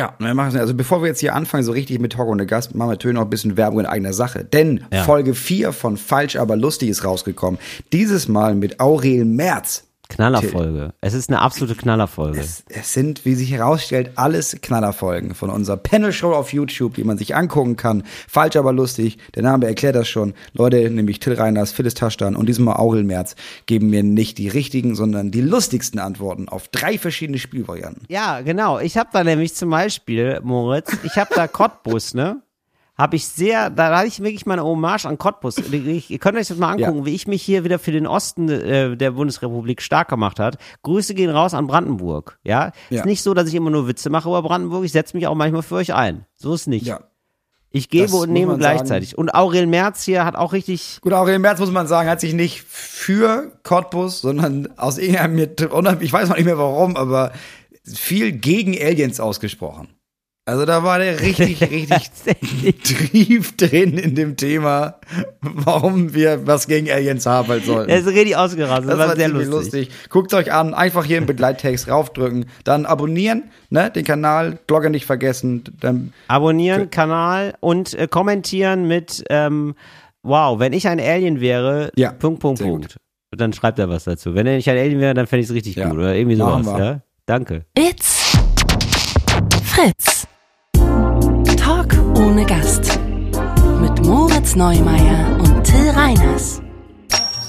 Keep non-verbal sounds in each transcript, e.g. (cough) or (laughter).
Ja, wir machen also bevor wir jetzt hier anfangen, so richtig mit Talk ohne Gast, machen wir natürlich noch ein bisschen Werbung in eigener Sache. Denn Ja. Folge 4 von Falsch, aber lustig ist rausgekommen. Dieses Mal mit Aurel Merz. Knallerfolge. Es ist eine absolute Knallerfolge. Es, es sind, wie sich herausstellt, alles Knallerfolgen von unserer Panel-Show auf YouTube, die man sich angucken kann. Falsch, aber lustig. Der Name erklärt das schon. Leute, nämlich Till Reiners, Phyllis Taschdan und diesmal Aurel Merz geben mir nicht die richtigen, sondern die lustigsten Antworten auf drei verschiedene Spielvarianten. Ja, genau. Ich habe da nämlich zum Beispiel, Moritz, ich habe da Cottbus, ne? Habe ich sehr, da hatte ich wirklich meine Hommage an Cottbus. Ich, ihr könnt euch das mal angucken, Ja. wie ich mich hier wieder für den Osten äh, der Bundesrepublik stark gemacht hat. Grüße gehen raus an Brandenburg. Ja, Ja. ist nicht so, dass ich immer nur Witze mache über Brandenburg. Ich setze mich auch manchmal für euch ein. So ist nicht. Ja. Ich gebe Das und nehme gleichzeitig. Und Aurel Merz hier hat auch richtig Gut, Aurel Merz muss man sagen, hat sich nicht für Cottbus, sondern aus irgendeinem, ich weiß noch nicht mehr warum, aber viel gegen Aliens ausgesprochen. Also da war der richtig, (laughs) richtig tief drin in dem Thema, warum wir was gegen Aliens haben sollten. Er ist richtig ausgerastet. Das Das, war war sehr lustig. lustig. Guckt euch an, einfach hier im Begleittext raufdrücken, dann abonnieren, ne, den Kanal, Glocke nicht vergessen, dann Abonnieren, Kanal und äh, kommentieren mit ähm, Wow, wenn ich ein Alien wäre, Ja, Punkt, Punkt, Punkt. Und dann schreibt er was dazu. Wenn ich ein Alien wäre, dann fände ich es richtig Ja, gut. Oder irgendwie sowas. Ja? Danke. It's Fritz. Ohne Gast. Mit Moritz Neumeier und Till Reiners.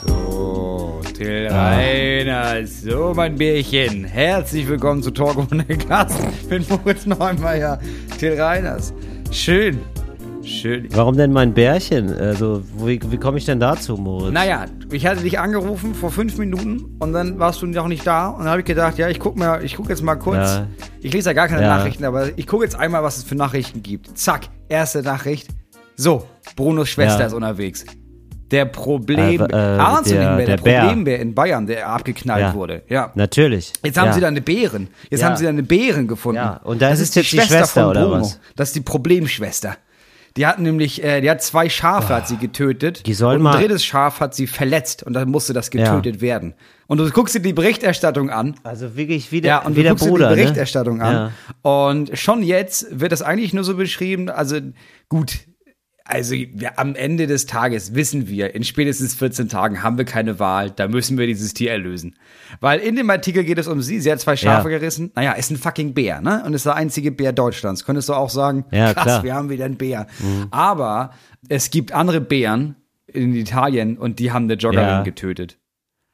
So, Till Reiners, so mein Bärchen. Herzlich willkommen zu Talk ohne Gast mit Moritz Neumeier. Till Reiners. Schön. Schön. Warum denn mein Bärchen? Also, wie, wie komme ich denn dazu, Moritz? Naja, ich hatte dich angerufen vor fünf Minuten und dann warst du noch nicht da und dann habe ich gedacht, ja, ich guck mal, ich guck jetzt mal kurz. Ja. Ich lese ja gar keine Ja. Nachrichten, aber ich gucke jetzt einmal, was es für Nachrichten gibt. Zack, erste Nachricht. So, Brunos Schwester Ja. ist unterwegs. Der Problem, Äh, äh, du der- der, der Bär. Problembär in Bayern, der abgeknallt Ja. wurde. Ja. Natürlich. Jetzt haben ja. sie da eine Bären. Jetzt Ja. haben sie da eine Bären gefunden. Ja, und da ist es jetzt die Schwester, oder was? Das ist die Problemschwester. Die hat nämlich, äh, die hat zwei Schafe hat sie getötet. Die soll und ein drittes Schaf hat sie verletzt und dann musste das getötet werden. Und du guckst dir die Berichterstattung an. Also wirklich wie der, Ja, und wie du guckst Bruder. dir die ne? Berichterstattung an. Und schon jetzt wird das eigentlich nur so beschrieben, also gut, also wir, am Ende des Tages wissen wir, in spätestens 14 Tagen haben wir keine Wahl, da müssen wir dieses Tier erlösen. Weil in dem Artikel geht es um sie, sie hat zwei Schafe Ja. gerissen. Naja, ist ein fucking Bär, ne? Und ist der einzige Bär Deutschlands. Könntest du auch sagen, Ja, krass, klar. Mhm. wir haben wieder einen Bär. Aber es gibt andere Bären in Italien und die haben eine Joggerin Ja. getötet.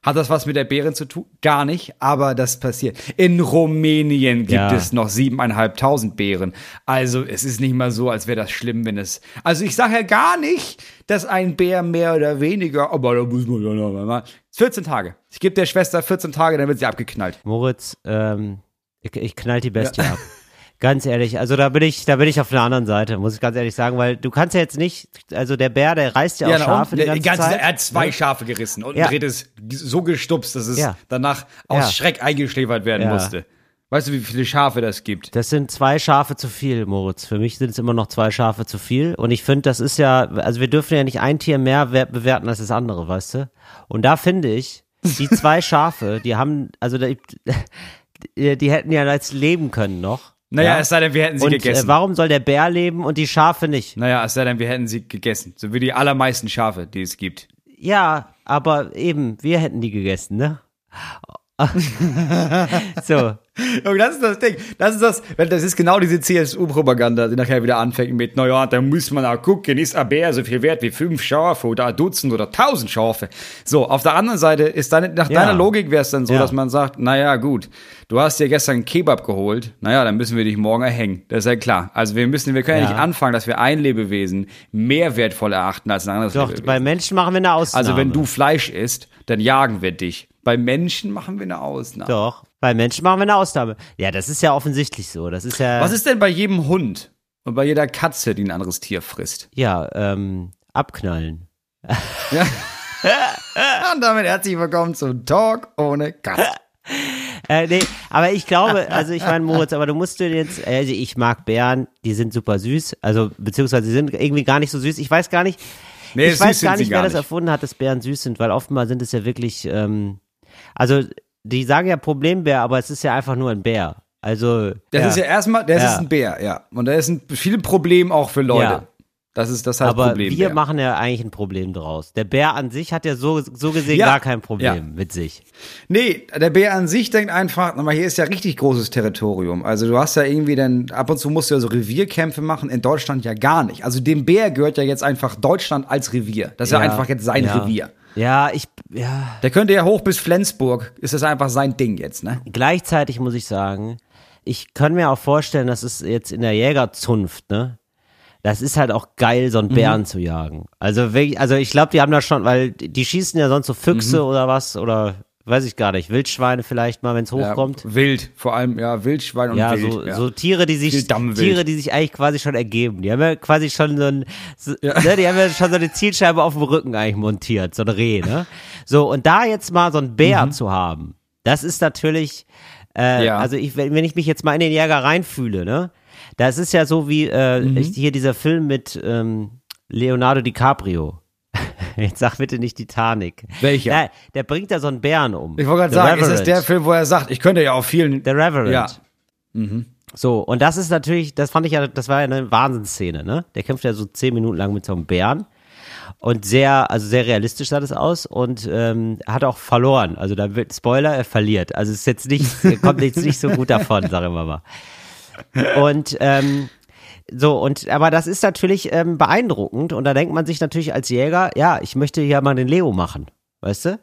Hat das was mit der Bären zu tun? Gar nicht, aber das passiert. In Rumänien gibt Ja. es noch siebeneinhalbtausend Bären. Also es ist nicht mal so, als wäre das schlimm, wenn es. Also ich sage ja gar nicht, dass ein Bär mehr oder weniger, aber da muss man ja noch mal. 14 Tage. Ich gebe der Schwester 14 Tage, dann wird sie abgeknallt. Moritz, ähm, ich, ich knall die Bestie ab. (laughs) Ganz ehrlich, also da bin ich, da bin ich auf der anderen Seite, muss ich ganz ehrlich sagen, weil du kannst ja jetzt nicht, also der Bär, der reißt ja auch na Schafe und? die Der- ganze, Zeit. er hat zwei ne? Schafe gerissen und Ja. ein drittes so gestupst, dass es Ja. danach aus Ja. Schreck eingeschläfert werden Ja. musste. Weißt du, wie viele Schafe das gibt? Das sind zwei Schafe zu viel, Moritz. Für mich sind es immer noch zwei Schafe zu viel. Und ich finde, das ist ja, also wir dürfen ja nicht ein Tier mehr wer- bewerten als das andere, weißt du? Und da finde ich, die zwei (laughs) Schafe, die haben, also (laughs) die, die hätten ja jetzt leben können noch. Naja, ja? es sei denn, wir hätten sie Und gegessen. äh, warum soll der Bär leben und die Schafe nicht? Naja, es sei denn, wir hätten sie gegessen. So wie die allermeisten Schafe, die es gibt. Ja, aber eben, wir hätten die gegessen, ne? (laughs) so, Und das ist das Ding. Das ist das, das ist genau diese CSU-Propaganda, die nachher wieder anfängt mit, naja, da muss man auch gucken, ist ein Bär so viel wert wie fünf Schafe oder ein Dutzend oder tausend Schafe. So, auf der anderen Seite ist dann, nach Ja. deiner Logik wäre es dann so, Ja. dass man sagt, naja, gut, du hast dir gestern einen Kebab geholt, naja, dann müssen wir dich morgen erhängen. Das ist ja klar. Also wir müssen, wir können ja, Ja. nicht anfangen, dass wir ein Lebewesen mehr wertvoll erachten als ein anderes doch, Lebewesen. bei Menschen machen wir eine Ausnahme. Also wenn du Fleisch isst, dann jagen wir dich. Bei Menschen machen wir eine Ausnahme. Doch, bei Menschen machen wir eine Ausnahme. Ja, das ist ja offensichtlich so. Das ist ja. Was ist denn bei jedem Hund und bei jeder Katze, die ein anderes Tier frisst? Ja, ähm, abknallen. (laughs) (laughs) Und damit herzlich willkommen zum Talk ohne Gast. (laughs) Äh, nee, aber ich glaube, also ich meine, Moritz, aber du musst dir jetzt, also ich mag Bären, die sind super süß, also beziehungsweise sie sind irgendwie gar nicht so süß. Ich weiß gar nicht, Nee, ich weiß gar nicht, gar wer das nicht. erfunden hat, dass Bären süß sind, weil oftmals sind es ja wirklich, ähm, also die sagen ja Problembär, aber es ist ja einfach nur ein Bär. Also. Das ja. ist ja erstmal, das Ja. ist ein Bär, ja. Und da ist ein viel Problem auch für Leute. Ja. Das ist das heißt Aber Problem. wir Bär. machen ja eigentlich ein Problem draus. Der Bär an sich hat ja so, so gesehen Ja. gar kein Problem Ja. mit sich. Nee, der Bär an sich denkt einfach, na mal, hier ist ja richtig großes Territorium. Also du hast ja irgendwie dann, ab und zu musst du ja so Revierkämpfe machen, in Deutschland ja gar nicht. Also dem Bär gehört ja jetzt einfach Deutschland als Revier. Das ist ja, einfach jetzt sein ja. Revier. Ja, ich, ja. Der könnte ja hoch bis Flensburg, ist das einfach sein Ding jetzt, ne? Gleichzeitig muss ich sagen, ich kann mir auch vorstellen, dass es jetzt in der Jägerzunft, ne? Das ist halt auch geil, so einen Bären zu jagen. Also, also ich glaube, die haben da schon, weil die schießen ja sonst so Füchse oder was oder weiß ich gar nicht, Wildschweine vielleicht mal, wenn es hochkommt. Ja, wild, vor allem, ja, Wildschwein und Ja, Wild. so, ja. so Tiere, die sich. Tiere, die sich eigentlich quasi schon ergeben. Die haben ja quasi schon so ein, so, ne, die haben ja schon so eine Zielscheibe auf dem Rücken eigentlich montiert, so ein Reh, ne? So, und da jetzt mal so ein Bär zu haben, das ist natürlich, äh, Mhm. Ja. also ich, wenn, wenn ich mich jetzt mal in den Jäger reinfühle, ne? Das ist ja so wie äh, Mhm. hier dieser Film mit ähm, Leonardo DiCaprio. (laughs) Jetzt sag bitte nicht Titanic. Welcher? Ja, der bringt da so einen Bären um. Ich wollte gerade sagen, ist das Reverend. der Film, wo er sagt, ich könnte ja auch vielen. The Reverend. Ja. So, und das ist natürlich, das fand ich ja, das war ja eine Wahnsinnsszene, ne? Der kämpft ja so zehn Minuten lang mit so einem Bären. Und sehr, also sehr realistisch sah das aus und ähm, hat auch verloren. Also da wird, Spoiler, er verliert. Also es ist jetzt nicht, er kommt jetzt nicht so gut davon, (laughs) sagen wir mal. Und ähm, so, und aber das ist natürlich ähm, beeindruckend und da denkt man sich natürlich als Jäger, ja, ich möchte hier mal den Leo machen. Weißt du?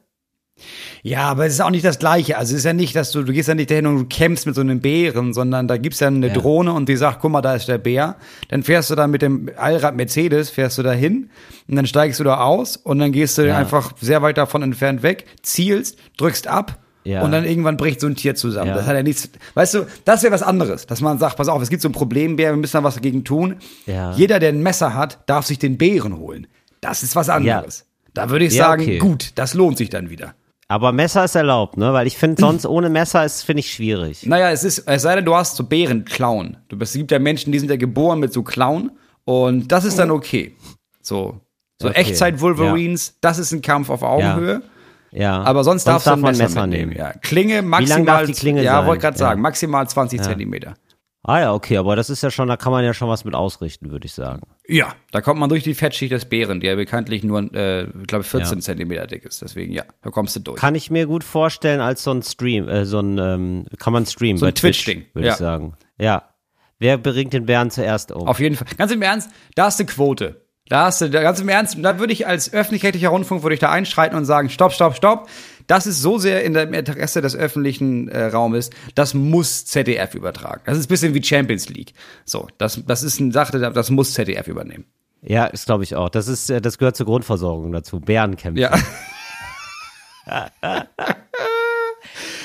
Ja, aber es ist auch nicht das Gleiche. Also es ist ja nicht, dass du, du gehst ja nicht dahin und du kämpfst mit so einem Bären, sondern da gibt's ja eine Ja. Drohne und die sagt, guck mal, da ist der Bär. Dann fährst du da mit dem Allrad Mercedes, fährst du da hin und dann steigst du da aus und dann gehst du Ja. einfach sehr weit davon entfernt weg, zielst, drückst ab Ja. und dann irgendwann bricht so ein Tier zusammen. Ja. Das hat ja nichts, weißt du, das wäre was anderes, dass man sagt, pass auf, es gibt so ein Problembär, wir müssen da was dagegen tun. Ja. Jeder, der ein Messer hat, darf sich den Bären holen. Das ist was anderes. Da würde ich sagen, okay. gut, das lohnt sich dann wieder. Aber Messer ist erlaubt, ne? Weil ich finde, (laughs) sonst ohne Messer ist, finde ich, schwierig. Naja, es ist, es sei denn, du hast so Bärenklauen. Du bist, es gibt ja Menschen, die sind ja geboren mit so Klauen und das ist dann okay. So, so Okay, Echtzeit-Wolverines, das ist ein Kampf auf Augenhöhe. Ja. Aber sonst, darfst darf du ein man Messer, Messer nehmen. Ja. Klinge lang maximal. darf die Klinge ja, sein? wollte gerade Ja. sagen, maximal 20 Zentimeter. Ah ja, okay, aber das ist ja schon, da kann man ja schon was mit ausrichten, würde ich sagen. Ja, da kommt man durch die Fettschicht des Bären, der bekanntlich nur, äh, ich glaube, 14 Ja. Zentimeter dick ist. Deswegen, ja, da kommst du durch. Kann ich mir gut vorstellen als so ein Stream, äh, so ein, ähm, kann man streamen So ein bei Twitch, Twitch-Ding, würde ja. ich sagen. Ja. Wer bringt den Bären zuerst um? Auf jeden Fall. Ganz im Ernst, da hast du Quote. Da hast du, ganz im Ernst, da würde ich als öffentlich-rechtlicher Rundfunk, würde ich da einschreiten und sagen, stopp, stopp, stopp. Das ist so sehr in der im Interesse des öffentlichen äh, Raumes, das muss ZDF übertragen. Das ist ein bisschen wie Champions League. So, das, das ist eine Sache, das muss ZDF übernehmen. Ja, das glaube ich auch. Das ist, äh, das gehört zur Grundversorgung dazu. Bärenkämpfe. Ja, (laughs)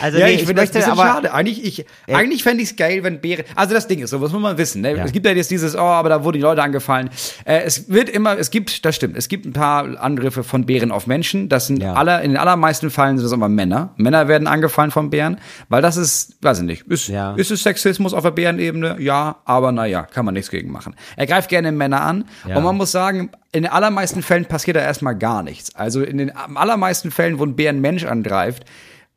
Also ja nee, ich ich, finde das ein bisschen aber, schade. Eigentlich, ich, eigentlich fände ich es geil, wenn Bären. Also das Ding ist, so was muss man wissen. Ne? Ja. Es gibt ja jetzt dieses, oh, aber da wurden die Leute angefallen. Äh, es wird immer, es gibt, das stimmt, es gibt ein paar Angriffe von Bären auf Menschen. Das sind Ja. aller, in den allermeisten Fällen sind das immer Männer. Männer werden angefallen von Bären, weil das ist, weiß ich nicht, ist, Ja. ist es Sexismus auf der Bärenebene? Ja, aber naja, kann man nichts gegen machen. Er greift gerne Männer an und man muss sagen, in den allermeisten Fällen passiert da erstmal gar nichts. Also in den allermeisten Fällen, wo ein Bär einen Mensch angreift,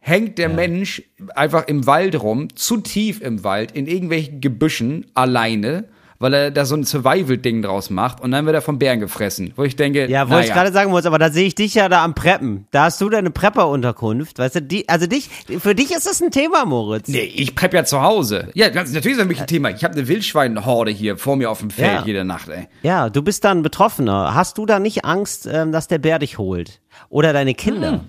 hängt der Mensch einfach im Wald rum, zu tief im Wald, in irgendwelchen Gebüschen, alleine, weil er da so ein Survival-Ding draus macht und dann wird er vom Bären gefressen. Wo ich denke, ja, ich naja. gerade sagen muss, aber da sehe ich dich ja da am Preppen. Da hast du deine Prepper-Unterkunft, weißt du, die, also dich, für dich ist das ein Thema, Moritz. Nee, ich prep ja zu Hause. Ja, ganz, natürlich ist das für mich ein Thema. Ich habe eine Wildschweinhorde hier vor mir auf dem Feld Ja. jede Nacht, ey. Ja, du bist dann Betroffener. Hast du da nicht Angst, ähm, dass der Bär dich holt? Oder deine Kinder? Hm.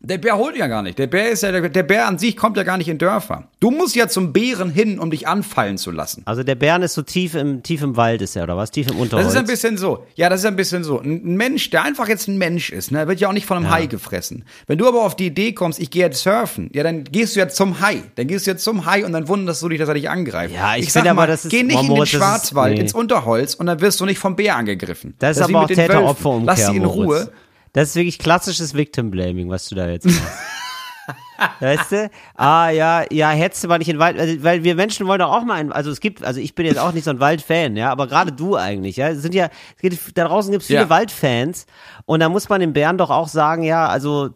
Der Bär holt ja gar nicht. Der Bär ist ja, der, der Bär an sich kommt ja gar nicht in Dörfer. Du musst ja zum Bären hin, um dich anfallen zu lassen. Also der Bären ist so tief im, tief im Wald, ist er, oder was? Tief im Unterholz. Das ist ein bisschen so. Ja, das ist ein bisschen so. Ein Mensch, der einfach jetzt ein Mensch ist, ne, wird ja auch nicht von einem Hai gefressen. Wenn du aber auf die Idee kommst, ich gehe jetzt surfen, ja, dann gehst du ja zum Hai. Dann gehst du jetzt zum Hai und dann wunderst du dich, dass er dich angreift. Ja, ich sag finde aber, mal, das ist- geh nicht in den Moritz, das ist- Schwarzwald, nee. ins Unterholz und dann wirst du nicht vom Bär angegriffen. Das ist aber auch mit den Wölfen. Täter-Opfer-Umkehr, Lass sie in Moritz. Das ist wirklich klassisches Victim-Blaming, was du da jetzt machst. (laughs) Weißt du? Ah, ja, ja, hättest du mal nicht in den Wald, also, weil wir Menschen wollen doch auch mal in, also es gibt, also ich bin jetzt auch nicht so ein Waldfan, ja, aber gerade du eigentlich, ja, es sind ja, es geht, da draußen gibt es viele Ja. Waldfans und da muss man den Bären doch auch sagen, ja, also,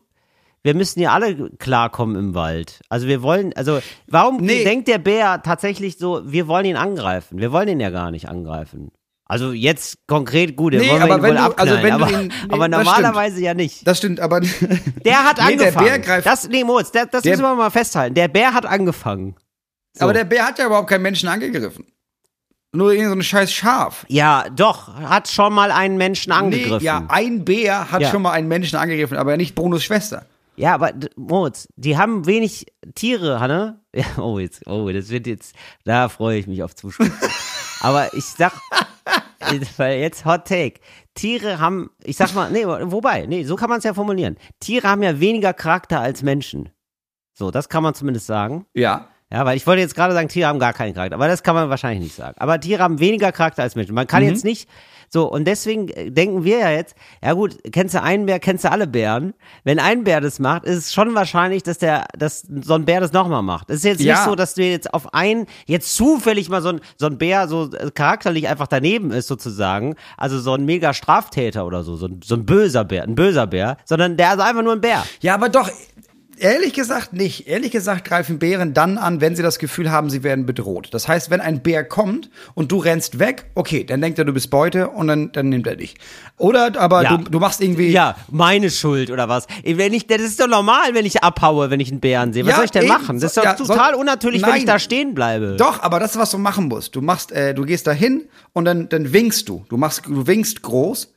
wir müssen ja alle klarkommen im Wald. Also wir wollen, also warum Nee. denkt der Bär tatsächlich so, wir wollen ihn angreifen? Wir wollen ihn ja gar nicht angreifen. Also jetzt konkret gut, Nee, aber ihn wenn wohl du- also wenn du aber, ihn- (laughs) nee, aber normalerweise ja nicht. Das stimmt, aber (laughs) Der hat Nee, der angefangen. Bär greift- das, nee, Moritz, das, das Der- müssen wir mal festhalten. Der Bär hat angefangen. So. aber der Bär hat ja überhaupt keinen Menschen angegriffen. Nur irgend so ein scheiß Schaf. Ja, doch, hat schon mal einen Menschen angegriffen. Nee, ja, ein Bär hat Ja. schon mal einen Menschen angegriffen, aber nicht Brunos Schwester. Ja, aber Moritz, die haben wenig Tiere, Hanne. Ja, (laughs) oh, jetzt, oh, das wird jetzt, da freue ich mich auf Zuspruch. Aber ich sag, weil jetzt Hot Take. Tiere haben, ich sag mal, nee, wobei, nee, so kann man es ja formulieren. Tiere haben ja weniger Charakter als Menschen. So, das kann man zumindest sagen. Ja. Ja, weil ich wollte jetzt gerade sagen, Tiere haben gar keinen Charakter, aber das kann man wahrscheinlich nicht sagen. Aber Tiere haben weniger Charakter als Menschen. Man kann jetzt nicht so und deswegen äh, denken wir ja jetzt, ja gut, kennst du einen Bär, kennst du alle Bären. Wenn ein Bär das macht, ist es schon wahrscheinlich, dass der, dass so ein Bär das nochmal macht. Es ist jetzt Ja. nicht so, dass du jetzt auf einen jetzt zufällig mal so ein so ein Bär so äh, charakterlich einfach daneben ist sozusagen, also so ein mega Straftäter oder so, so ein, so ein böser Bär, ein böser Bär, sondern der ist einfach nur ein Bär. Ja, aber doch, ehrlich gesagt nicht. Ehrlich gesagt greifen Bären dann an, wenn sie das Gefühl haben, sie werden bedroht. Das heißt, wenn ein Bär kommt und du rennst weg, okay, dann denkt er, du bist Beute und dann, dann nimmt er dich. Oder aber Ja. du, du machst irgendwie. Ja, meine Schuld oder was? Wenn ich, das ist doch normal, wenn ich abhaue, wenn ich einen Bären sehe. Was Ja, soll ich denn eben. machen? Das ist doch Ja, total soll- unnatürlich, wenn ich Nein. da stehen bleibe. Doch, aber das ist, was du machen musst. Du machst, äh, du gehst da hin und dann, dann winkst du. Du machst, du winkst groß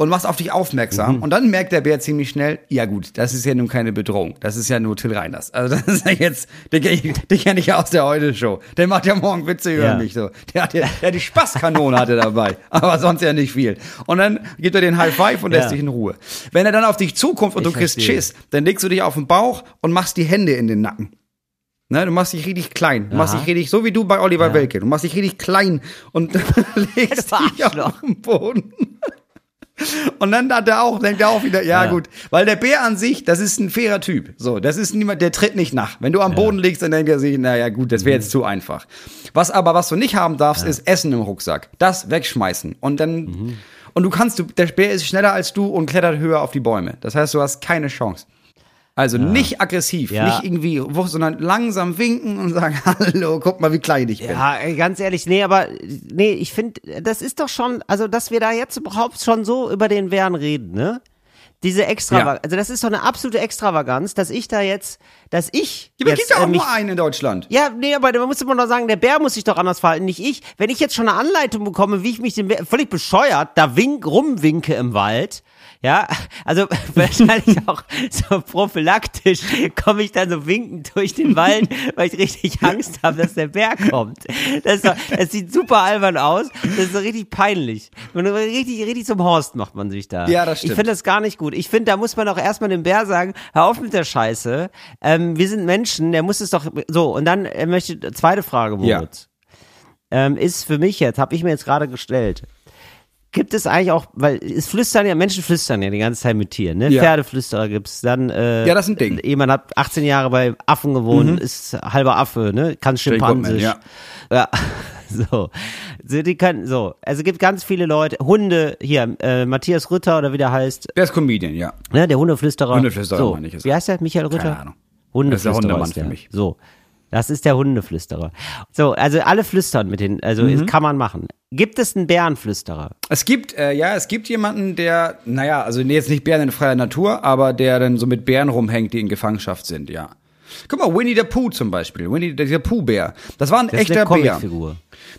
und machst auf dich aufmerksam. Mhm. Und dann merkt der Bär ziemlich schnell, ja gut, das ist ja nun keine Bedrohung. Das ist ja nur Till Reiners. Also das ist ja jetzt, den den kenn ich ja aus der Heute-Show. Der macht ja morgen Witze über Ja. mich so. Der hat ja, der die Spaßkanone hatte dabei. (laughs) Aber sonst ja nicht viel. Und dann gibt er den High Five und lässt Ja. dich in Ruhe. Wenn er dann auf dich zukommt und Ich du kriegst. Schiss, dann legst du dich auf den Bauch und machst die Hände in den Nacken. Ne, du machst dich richtig klein. Du machst Aha. dich richtig, so wie du bei Oliver Welke. Du machst dich richtig klein und (laughs) legst dich auf den Boden. Und dann hat er auch, denkt er auch wieder, ja, Ja. gut. Weil der Bär an sich, das ist ein fairer Typ. So, das ist niemand, der tritt nicht nach. Wenn du am Boden liegst, dann denkt er sich, naja, gut, das wäre Mhm. jetzt zu einfach. Was aber, was du nicht haben darfst, ist Essen im Rucksack. Das wegschmeißen. Und dann, Mhm. und du kannst, du, der Bär ist schneller als du und klettert höher auf die Bäume. Das heißt, du hast keine Chance. Also nicht aggressiv, Ja. nicht irgendwie, sondern langsam winken und sagen, (laughs) hallo, guck mal, wie klein ich bin. Ja, ganz ehrlich, nee, aber nee, ich finde, das ist doch schon, also dass wir da jetzt überhaupt schon so über den Bären reden, ne? Diese Extravaganz, Ja. also das ist doch eine absolute Extravaganz, dass ich da jetzt, dass ich Ja, aber jetzt, gibt ja auch äh, mich nur einen in Deutschland. Ja, nee, aber man muss immer noch sagen, der Bär muss sich doch anders verhalten, nicht ich. Wenn ich jetzt schon eine Anleitung bekomme, wie ich mich dem Bär, völlig bescheuert, da wink, rumwinke im Wald, ja, also (laughs) wahrscheinlich (laughs) auch so prophylaktisch komme ich dann so winkend durch den Wald, weil ich richtig Angst habe, dass der Bär kommt. Das, doch, das sieht super albern aus, das ist so richtig peinlich. Und richtig, richtig zum Horst macht man sich da. Ja, das Ich stimmt. finde das gar nicht gut. Ich finde, da muss man auch erstmal dem Bär sagen, hör auf mit der Scheiße. Ähm, wir sind Menschen, der muss es doch so. Und dann äh, möchte zweite Frage, Moritz. Ähm, ist für mich jetzt, habe ich mir jetzt gerade gestellt. Gibt es eigentlich auch, weil es flüstern ja, Menschen flüstern ja die ganze Zeit mit Tieren, ne? Ja. Pferdeflüsterer gibt's dann, äh, Ja, das ist ein Ding. Jemand hat 18 Jahre bei Affen gewohnt, ist halber Affe, ne? Kann Schimpansisch. ja. Ja, (laughs) so. so. Die können, so. Also gibt ganz viele Leute, Hunde, hier, äh, Matthias Rütter oder wie der heißt, Der ist Comedian, ja. ne, der Hundeflüsterer. Hundeflüsterer so. meine ich. Wie heißt der? Michael Rütter? Keine Ahnung. Hundeflüsterer Das ist der Hundemann ist der. für mich. So. Das ist der Hundeflüsterer. So, also alle flüstern mit den, also Mhm. das kann man machen. Gibt es einen Bärenflüsterer? Es gibt, äh, ja, es gibt jemanden, der, naja, also nee, jetzt nicht Bären in freier Natur, aber der dann so mit Bären rumhängt, die in Gefangenschaft sind, ja. Guck mal, Winnie the Pooh zum Beispiel. Winnie, der Pooh-Bär. Das war ein Das ist echter eine Bär.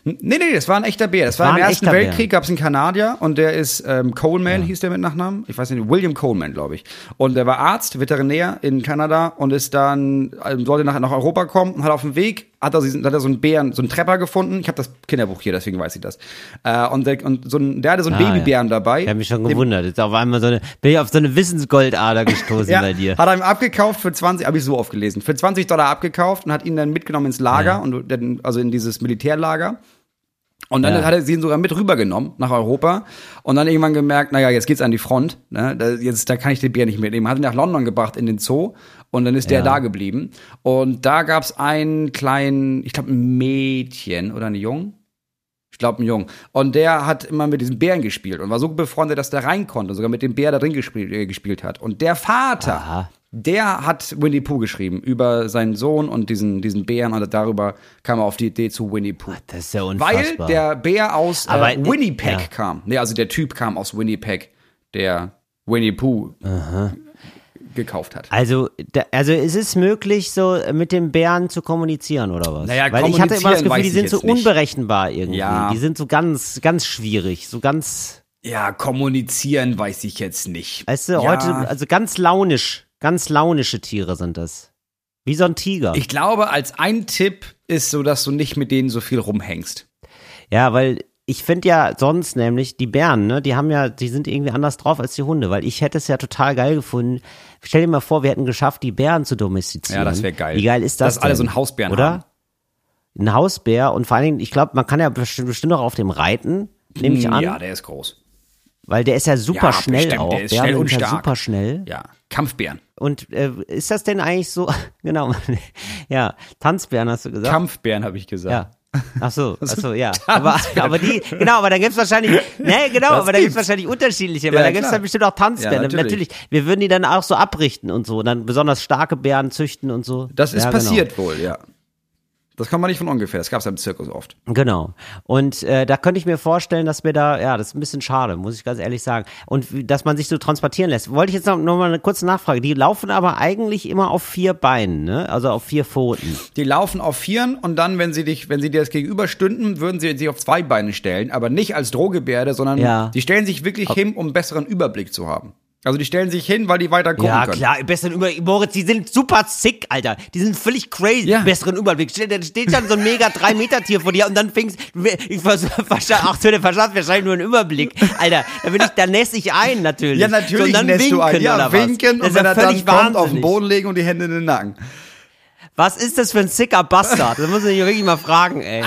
Nee, nee, das war ein echter Bär. Das war, War im Ersten. Weltkrieg, gab es einen Kanadier und der ist ähm, Coleman, hieß der mit Nachnamen. Ich weiß nicht, William Coleman, glaube ich. Und der war Arzt, Veterinär in Kanada und ist dann, ähm, sollte nachher nach Europa kommen und hat auf dem Weg, hat er, hat er so einen Bären, so einen Trepper gefunden. Ich habe das Kinderbuch hier, deswegen weiß ich das. Äh, und der, und so ein, der hatte so einen Ah, ja. Babybären dabei. Ich habe mich schon gewundert. Jetzt auf einmal so eine, bin ich auf so eine Wissensgoldader gestoßen (laughs) Ja, bei dir. hat er ihm abgekauft für 20, habe ich so oft gelesen, für 20 Dollar abgekauft und hat ihn dann mitgenommen ins Lager, Ja. und dann, also in dieses Militärlager. Und dann Ja. hat er sie ihn sogar mit rübergenommen nach Europa und dann irgendwann gemerkt, naja, jetzt geht's an die Front, ne? da, jetzt, da kann ich den Bär nicht mitnehmen. Hat ihn nach London gebracht in den Zoo und dann ist der Ja. da geblieben. Und da gab's einen kleinen, ich glaube ein Mädchen oder einen Jungen, Ich glaube, ein Jung. Und der hat immer mit diesen Bären gespielt und war so befreundet, dass der rein konnte, sogar mit dem Bär da drin gespielt, äh, gespielt hat. Und der Vater, Aha. der hat Winnie Pooh geschrieben über seinen Sohn und diesen, diesen Bären und darüber kam er auf die Idee zu Winnie Pooh. Das ist ja Weil unfassbar. der Bär aus äh, Winnipeg ja. kam. Nee, also der Typ kam aus Winnipeg, der Winnie Pooh gekauft hat. Also, da, also ist es möglich, so mit dem Bären zu kommunizieren oder was? Naja, Weil ich hatte immer das Gefühl, die sind so nicht. unberechenbar irgendwie. Ja. Die sind so ganz, ganz schwierig, so ganz, Ja, kommunizieren weiß ich jetzt nicht. weißt du, ja, heute, also ganz launisch, ganz launische Tiere sind das. Wie so ein Tiger. Ich glaube, als ein Tipp ist so, dass du nicht mit denen so viel rumhängst. Ja, weil ich finde ja sonst nämlich, die Bären, ne, die haben ja, die sind irgendwie anders drauf als die Hunde, weil ich hätte es ja total geil gefunden. Stell dir mal vor, wir hätten geschafft, die Bären zu domestizieren. Ja, das wäre geil. Wie geil ist das? Dass alle denn? so einen Hausbären Oder? haben. Ein Hausbär und vor allen Dingen, ich glaube, man kann ja bestimmt, auch auf dem reiten, nehme ich an, Ja, der ist groß. weil der ist ja super Ja, schnell bestimmt, auch. der ist Bären schnell und sind ja stark. super schnell. Ja, Kampfbären. Und äh, ist das denn eigentlich so, (laughs) genau, (laughs) ja, Tanzbären hast du gesagt? Kampfbären habe ich gesagt. Ja. Ach so, (laughs) ach so, ja. Aber, aber die, genau, aber da gibt's wahrscheinlich, ne, genau, Das aber da gibt's wahrscheinlich unterschiedliche, weil Ja, da gibt's klar. dann bestimmt auch Tanzbären. Ja, natürlich. natürlich. Wir würden die dann auch so abrichten und so, dann besonders starke Bären züchten und so. Das ist ja, genau. passiert wohl, ja. Das kommt man nicht von ungefähr. Das gab es im Zirkus oft. Genau. Und äh, da könnte ich mir vorstellen, dass wir da, ja, das ist ein bisschen schade, muss ich ganz ehrlich sagen. Und dass man sich so transportieren lässt. Wollte ich jetzt noch, noch mal eine kurze Nachfrage. Die laufen aber eigentlich immer auf vier Beinen, ne? Also auf vier Pfoten. Die laufen auf Vieren und dann, wenn sie dich, wenn sie dir das gegenüber stünden, würden sie sich auf zwei Beine stellen, aber nicht als Drohgebärde, sondern Ja. die stellen sich wirklich hin, um einen besseren Überblick zu haben. Also die stellen sich hin, weil die weiter gucken Ja, können. klar, besseren Überblick. Moritz, die sind super sick, Alter. Die sind völlig crazy. Ja. Besseren Überblick. Da steht dann so ein mega 3-Meter-Tier vor dir und dann fängst ich vers- verstand, ach, so, der verschafft wahrscheinlich nur einen Überblick. Alter, da bin ich, da nässe ich ein, natürlich. Ja, so, natürlich und dann lässt winken, du ein. Ja, oder winken was? Und wenn ja er dann völlig kommt, auf den wahnsinnig. Boden legen und die Hände in den Nacken. Was ist das für ein sicker Bastard? Das muss ich wirklich mal fragen, ey.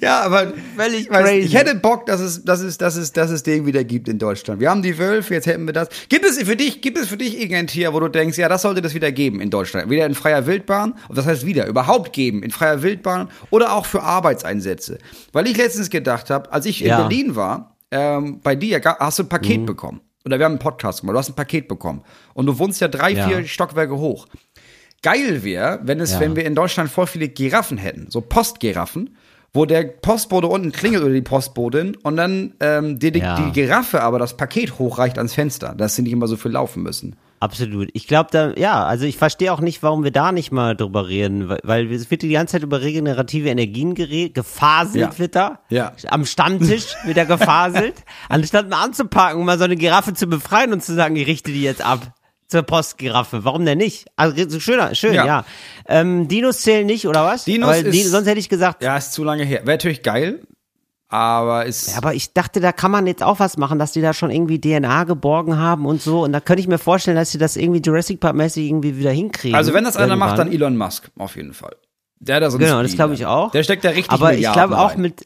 Ja, aber Völlig ich, weiß, crazy. ich hätte Bock, dass es, dass es, dass es, dass es den wieder gibt in Deutschland. Wir haben die Wölfe, jetzt hätten wir das. Gibt es für dich, gibt es für dich irgendein Tier, wo du denkst, ja, das sollte das wieder geben in Deutschland? Wieder in freier Wildbahn, und das heißt wieder, überhaupt geben, in freier Wildbahn oder auch für Arbeitseinsätze. Weil ich letztens gedacht habe, als ich in Ja. Berlin war, ähm, bei dir hast du ein Paket Mhm. bekommen. Oder wir haben einen Podcast gemacht, du hast ein Paket bekommen. Und du wohnst ja drei, Ja. vier Stockwerke hoch. Geil wäre, wenn es, Ja. wenn wir in Deutschland voll viele Giraffen hätten, so Postgiraffen, wo der Postbote unten klingelt oder die Postbotin und dann ähm, die, die, Ja. die Giraffe aber das Paket hochreicht ans Fenster, dass sie nicht immer so viel laufen müssen. Absolut. Ich glaube da, ja, also ich verstehe auch nicht, warum wir da nicht mal drüber reden, weil, weil es wird die ganze Zeit über regenerative Energien geredet, gefaselt Ja. wird da. Ja. Am Stammtisch (laughs) wird da gefaselt. Anstatt mal anzupacken, mal so eine Giraffe zu befreien und zu sagen, ich richte die jetzt ab. Zur Postgiraffe. Warum denn nicht? Also so schöner, schön, ja. Ja. Ähm, Dinos zählen nicht, oder was? Dinos Weil ist- sonst hätte ich gesagt, Ja, ist zu lange her. Wäre natürlich geil, aber ist. Ja, aber ich dachte, da kann man jetzt auch was machen, dass die da schon irgendwie DNA geborgen haben und so. Und da könnte ich mir vorstellen, dass sie das irgendwie Jurassic Park-mäßig irgendwie wieder hinkriegen. also wenn das einer macht, dann irgendwann. Elon Musk, auf jeden Fall. Der da so einen Genau, das glaube ich auch. Der steckt da richtig Aber ich Milliarden glaube auch rein. mit,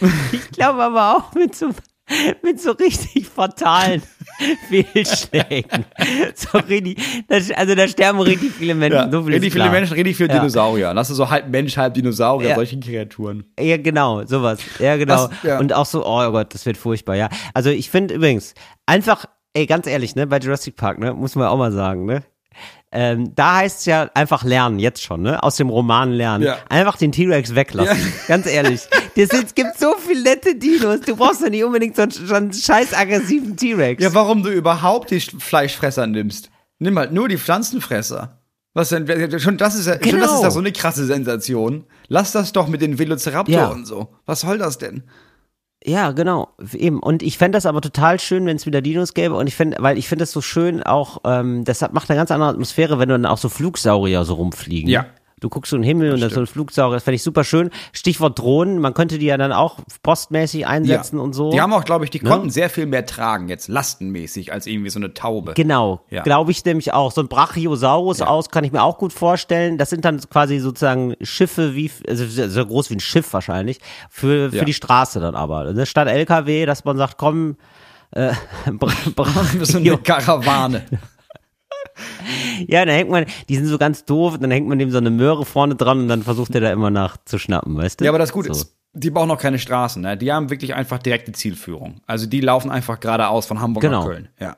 (laughs) ich glaube aber auch mit so, (laughs) mit so richtig fatalen (laughs) Fehlschlägen. (laughs) So richtig, das, also da sterben richtig viele Menschen. Ja, so viel richtig ist viele. Menschen, richtig viele Ja. Dinosaurier. Lass du so halb Mensch, halb Dinosaurier, Ja. solche Kreaturen. Ja, genau, sowas. Ja, genau. Was- ja. Und auch so, oh Gott, das wird furchtbar, ja. Also ich finde übrigens, einfach, ey, ganz ehrlich, ne, bei Jurassic Park, ne, muss man auch mal sagen, ne? Ähm, da heißt es ja einfach lernen, jetzt schon, ne? Aus dem Roman lernen. Ja. Einfach den T-Rex weglassen. Ja. (laughs) Ganz ehrlich. Das es gibt so viele nette Dinos. Du brauchst doch nicht unbedingt so einen, so einen scheiß aggressiven T-Rex. Ja, warum du überhaupt die Fleischfresser nimmst? Nimm halt nur die Pflanzenfresser. Was denn? Schon das ist ja, schon das Genau. ist ja so eine krasse Sensation. Lass das doch mit den Velociraptor Ja. so. Was soll das denn? Ja, genau, eben. Und ich fände das aber total schön, wenn es wieder Dinos gäbe. Und ich finde, weil ich finde das so schön auch, ähm, deshalb macht eine ganz andere Atmosphäre, wenn dann auch so Flugsaurier so rumfliegen. Ja. Du guckst so in den Himmel und da so ein Flugsaurier, das fände ich super schön. Stichwort Drohnen, man könnte die ja dann auch postmäßig einsetzen und so. Die haben auch, glaube ich, die Ne? konnten sehr viel mehr tragen, jetzt lastenmäßig, als irgendwie so eine Taube. Genau, Ja. glaube ich nämlich auch. So ein Brachiosaurus aus kann ich mir auch gut vorstellen. Das sind dann quasi sozusagen Schiffe wie, also so groß wie ein Schiff wahrscheinlich, für, für Ja. die Straße dann aber. Ne? Statt LKW, dass man sagt, komm, äh, (laughs) Bra Bra so eine Karawane. (laughs) Ja, dann hängt man, die sind so ganz doof, dann hängt man dem so eine Möhre vorne dran und dann versucht er da immer nach zu schnappen, weißt du? Ja, aber das Gute so. ist, Die bauen noch keine Straßen, ne? Die haben wirklich einfach direkte Zielführung. Also die laufen einfach geradeaus von Hamburg Genau. nach Köln. Ja.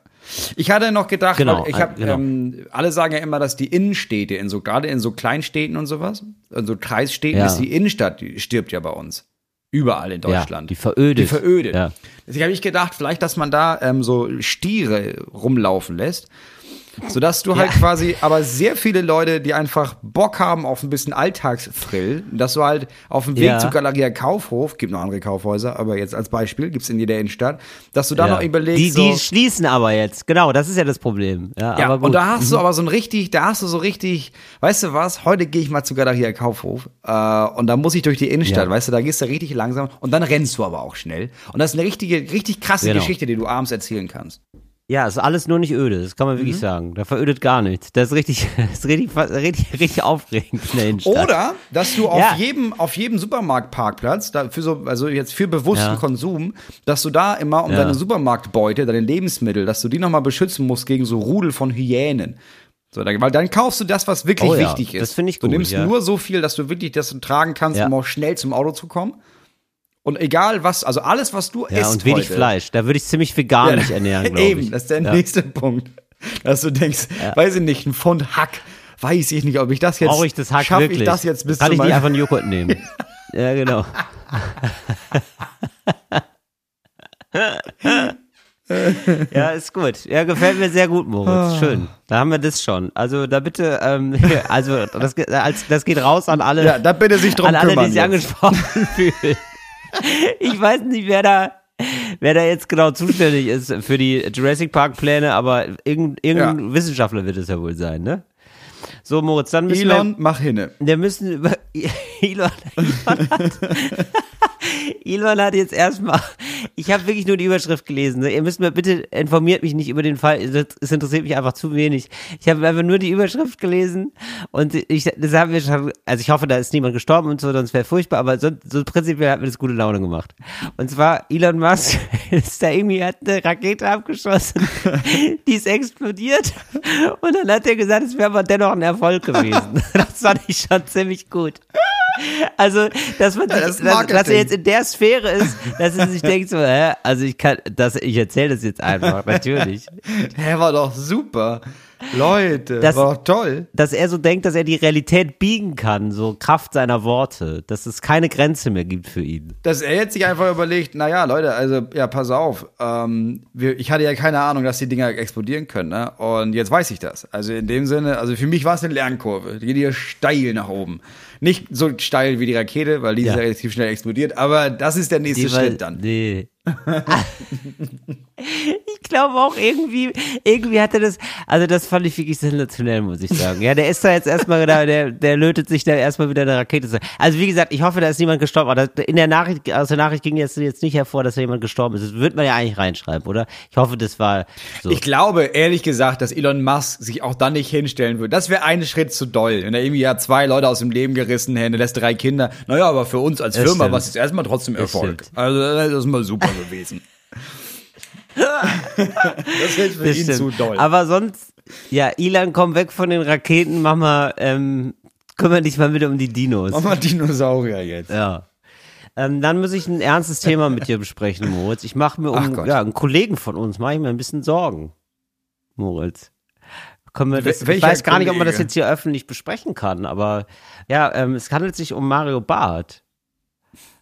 Ich hatte noch gedacht, Genau, ich habe, genau. ähm, alle sagen ja immer, dass die Innenstädte in so gerade in so Kleinstädten und sowas, in so Kreisstädten Ja. ist die Innenstadt, die stirbt ja bei uns. Überall in Deutschland. Ja, die verödet. Die verödet. Ja. Deswegen habe ich gedacht, vielleicht, dass man da ähm, so Stiere rumlaufen lässt, sodass du halt Ja. quasi, aber sehr viele Leute, die einfach Bock haben auf ein bisschen Alltagsthrill, dass du halt auf dem Weg Ja. zu Galeria Kaufhof, gibt noch andere Kaufhäuser, aber jetzt als Beispiel, gibt's in jeder Innenstadt, dass du da ja. noch überlegst, die, so, die schließen aber jetzt. Genau, das ist ja das Problem. Ja, aber. Mhm. und da hast du aber so ein richtig, da hast du so richtig, weißt du was, heute gehe ich mal zu Galeria Kaufhof äh, und da muss ich durch die Innenstadt, weißt du, da gehst du richtig langsam und dann rennst du aber auch schnell. Und das ist eine richtige, richtig krasse Genau. Geschichte, die du abends erzählen kannst. Ja, ist alles nur nicht öde, das kann man Mhm. wirklich sagen. Da verödet gar nichts. Das ist richtig, (laughs) das ist richtig, richtig, richtig aufregend in der Innenstadt. Oder, dass du auf Ja. jedem, auf jedem Supermarktparkplatz, für so, also jetzt für bewussten Ja. Konsum, dass du da immer um Ja. deine Supermarktbeute, deine Lebensmittel, dass du die nochmal beschützen musst gegen so Rudel von Hyänen. So, weil dann kaufst du das, was wirklich Oh wichtig ist. das finde ich Du gut, nimmst ja. nur so viel, dass du wirklich das tragen kannst, um auch schnell zum Auto zu kommen. Und egal was, also alles, was du ja, isst und wenig heute, Fleisch. Da würde ich ziemlich veganisch ernähren, (laughs) glaube ich. Eben, das ist der ja. nächste Punkt. Dass du denkst, weiß ich nicht, ein Pfund Hack, weiß ich nicht, ob ich das jetzt, Brauche ich das Hack wirklich? ich das jetzt bis Kann ich nicht einfach einen Joghurt nehmen? (laughs) ja, genau. (laughs) ja, ist gut. Ja, gefällt mir sehr gut, Ah. Moritz. Schön. Da haben wir das schon. Also da bitte, ähm, also das, das geht raus an alle, Ja, da bitte sich drum an alle, die kümmern sich jetzt. angesprochen fühlen. Ich weiß nicht, wer da, wer da jetzt genau zuständig ist für die Jurassic Park Pläne, aber irgendein, irgendein Wissenschaftler wird es ja wohl sein, ne? So, Moritz, dann müssen Elon, mach hinne. wir, wir müssen über (laughs) Elon, Elon hat, (laughs) Elon hat jetzt erstmal, ich habe wirklich nur die Überschrift gelesen. Ne? Ihr müsst mir bitte, informiert mich nicht über den Fall, es interessiert mich einfach zu wenig. Ich habe einfach nur die Überschrift gelesen und ich, das haben wir schon, also ich hoffe, da ist niemand gestorben und so, sonst wäre furchtbar, aber so, so prinzipiell hat mir das gute Laune gemacht. Und zwar, Elon Musk (laughs) ist da irgendwie, hat eine Rakete abgeschossen, die ist explodiert und dann hat er gesagt, es wäre aber dennoch ein Erfolg gewesen. (laughs) Das fand ich schon ziemlich gut. Also, dass man sich, das dass, dass er jetzt in der Sphäre ist, dass er sich denkt so, (laughs) hä, also ich kann, das, ich erzähle das jetzt einfach, natürlich. Hä, war doch super. Leute, Das- war toll. Dass er so denkt, dass er die Realität biegen kann, so Kraft seiner Worte, dass es keine Grenze mehr gibt für ihn. Dass er jetzt sich einfach überlegt, naja, Leute, also, ja, pass auf, ähm, wir, ich hatte ja keine Ahnung, dass die Dinger explodieren können, ne? Und jetzt weiß ich das. Also in dem Sinne, also für mich war es eine Lernkurve. Die geht hier steil nach oben. Nicht so steil wie die Rakete, weil die Ja. ist ja relativ schnell explodiert, aber das ist der nächste Die, weil- Schritt dann. Nee. (laughs) ich glaube auch irgendwie, irgendwie hat er das, also das fand ich wirklich sensationell, muss ich sagen. Ja, der ist da jetzt erstmal da, der, der lötet sich da erstmal wieder eine Rakete. Also wie gesagt, ich hoffe, da ist niemand gestorben. Aber in der Nachricht, aus der Nachricht ging jetzt, jetzt nicht hervor, dass da jemand gestorben ist. Das wird man ja eigentlich reinschreiben, oder? Ich hoffe, das war so. Ich glaube, ehrlich gesagt, dass Elon Musk sich auch dann nicht hinstellen würde. Das wäre ein Schritt zu doll. Wenn er irgendwie ja zwei Leute aus dem Leben gerissen hätte, lässt drei Kinder. Naja, aber für uns als Das Firma stimmt. war es jetzt erstmal trotzdem Erfolg. stimmt. Also das ist mal super gewesen. (laughs) das ist für Das ihn stimmt. zu doll. Aber sonst, ja, Ilan, komm weg von den Raketen, mach mal, ähm, kümmere dich mal bitte um die Dinos. Mach mal Dinosaurier jetzt. Ja. Ähm, dann muss ich ein ernstes Thema mit dir besprechen, Moritz. Ich mache mir um ja, einen Kollegen von uns, mache ich mir ein bisschen Sorgen, Moritz. Können wir das, ich weiß gar nicht, ob man das Kollege? jetzt hier öffentlich besprechen kann, aber ja, ähm, es handelt sich um Mario Barth.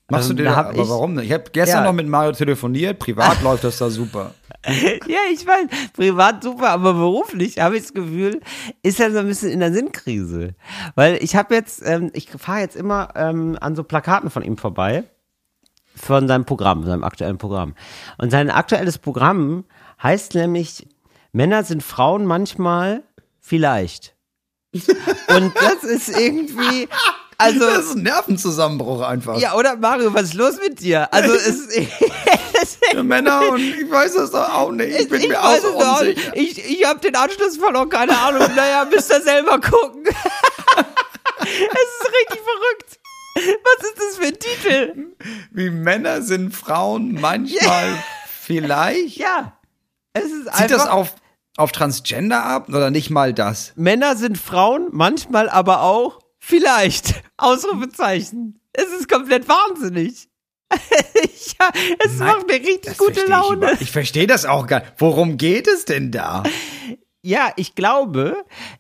Machst Ähm, du dir da, hab aber ich- warum nicht? Ich habe gestern Ja. noch mit Mario telefoniert, privat läuft das da super. (laughs) Ja, ich weiß, privat super, aber beruflich habe ich das Gefühl, ist er so ein bisschen in der Sinnkrise. Weil ich habe jetzt, ähm, ich fahre jetzt immer ähm, an so Plakaten von ihm vorbei, von seinem Programm, seinem aktuellen Programm. Und sein aktuelles Programm heißt nämlich, Männer sind Frauen manchmal vielleicht. Und das ist irgendwie, also, Das ist ein Nervenzusammenbruch einfach. ja, oder Mario, was ist los mit dir? Also, (laughs) es ist, Männer und ich weiß das doch auch nicht. Ich bin mir auch so es auch unsicher. nicht. Ich, ich habe den Anschluss verloren, keine Ahnung. Naja, müsst ihr selber gucken. (laughs) es ist richtig verrückt. Was ist das für ein Titel? Wie Männer sind Frauen manchmal vielleicht. Ja. Es ist Zieht das auf, auf Transgender ab oder nicht mal das? Männer sind Frauen, manchmal aber auch vielleicht. (laughs) Ausrufezeichen. Es ist komplett wahnsinnig. (laughs) ja, es Nein, macht mir richtig gute ich Laune. über- Ich verstehe das auch gar nicht. Worum geht es denn da? Ja, ich glaube,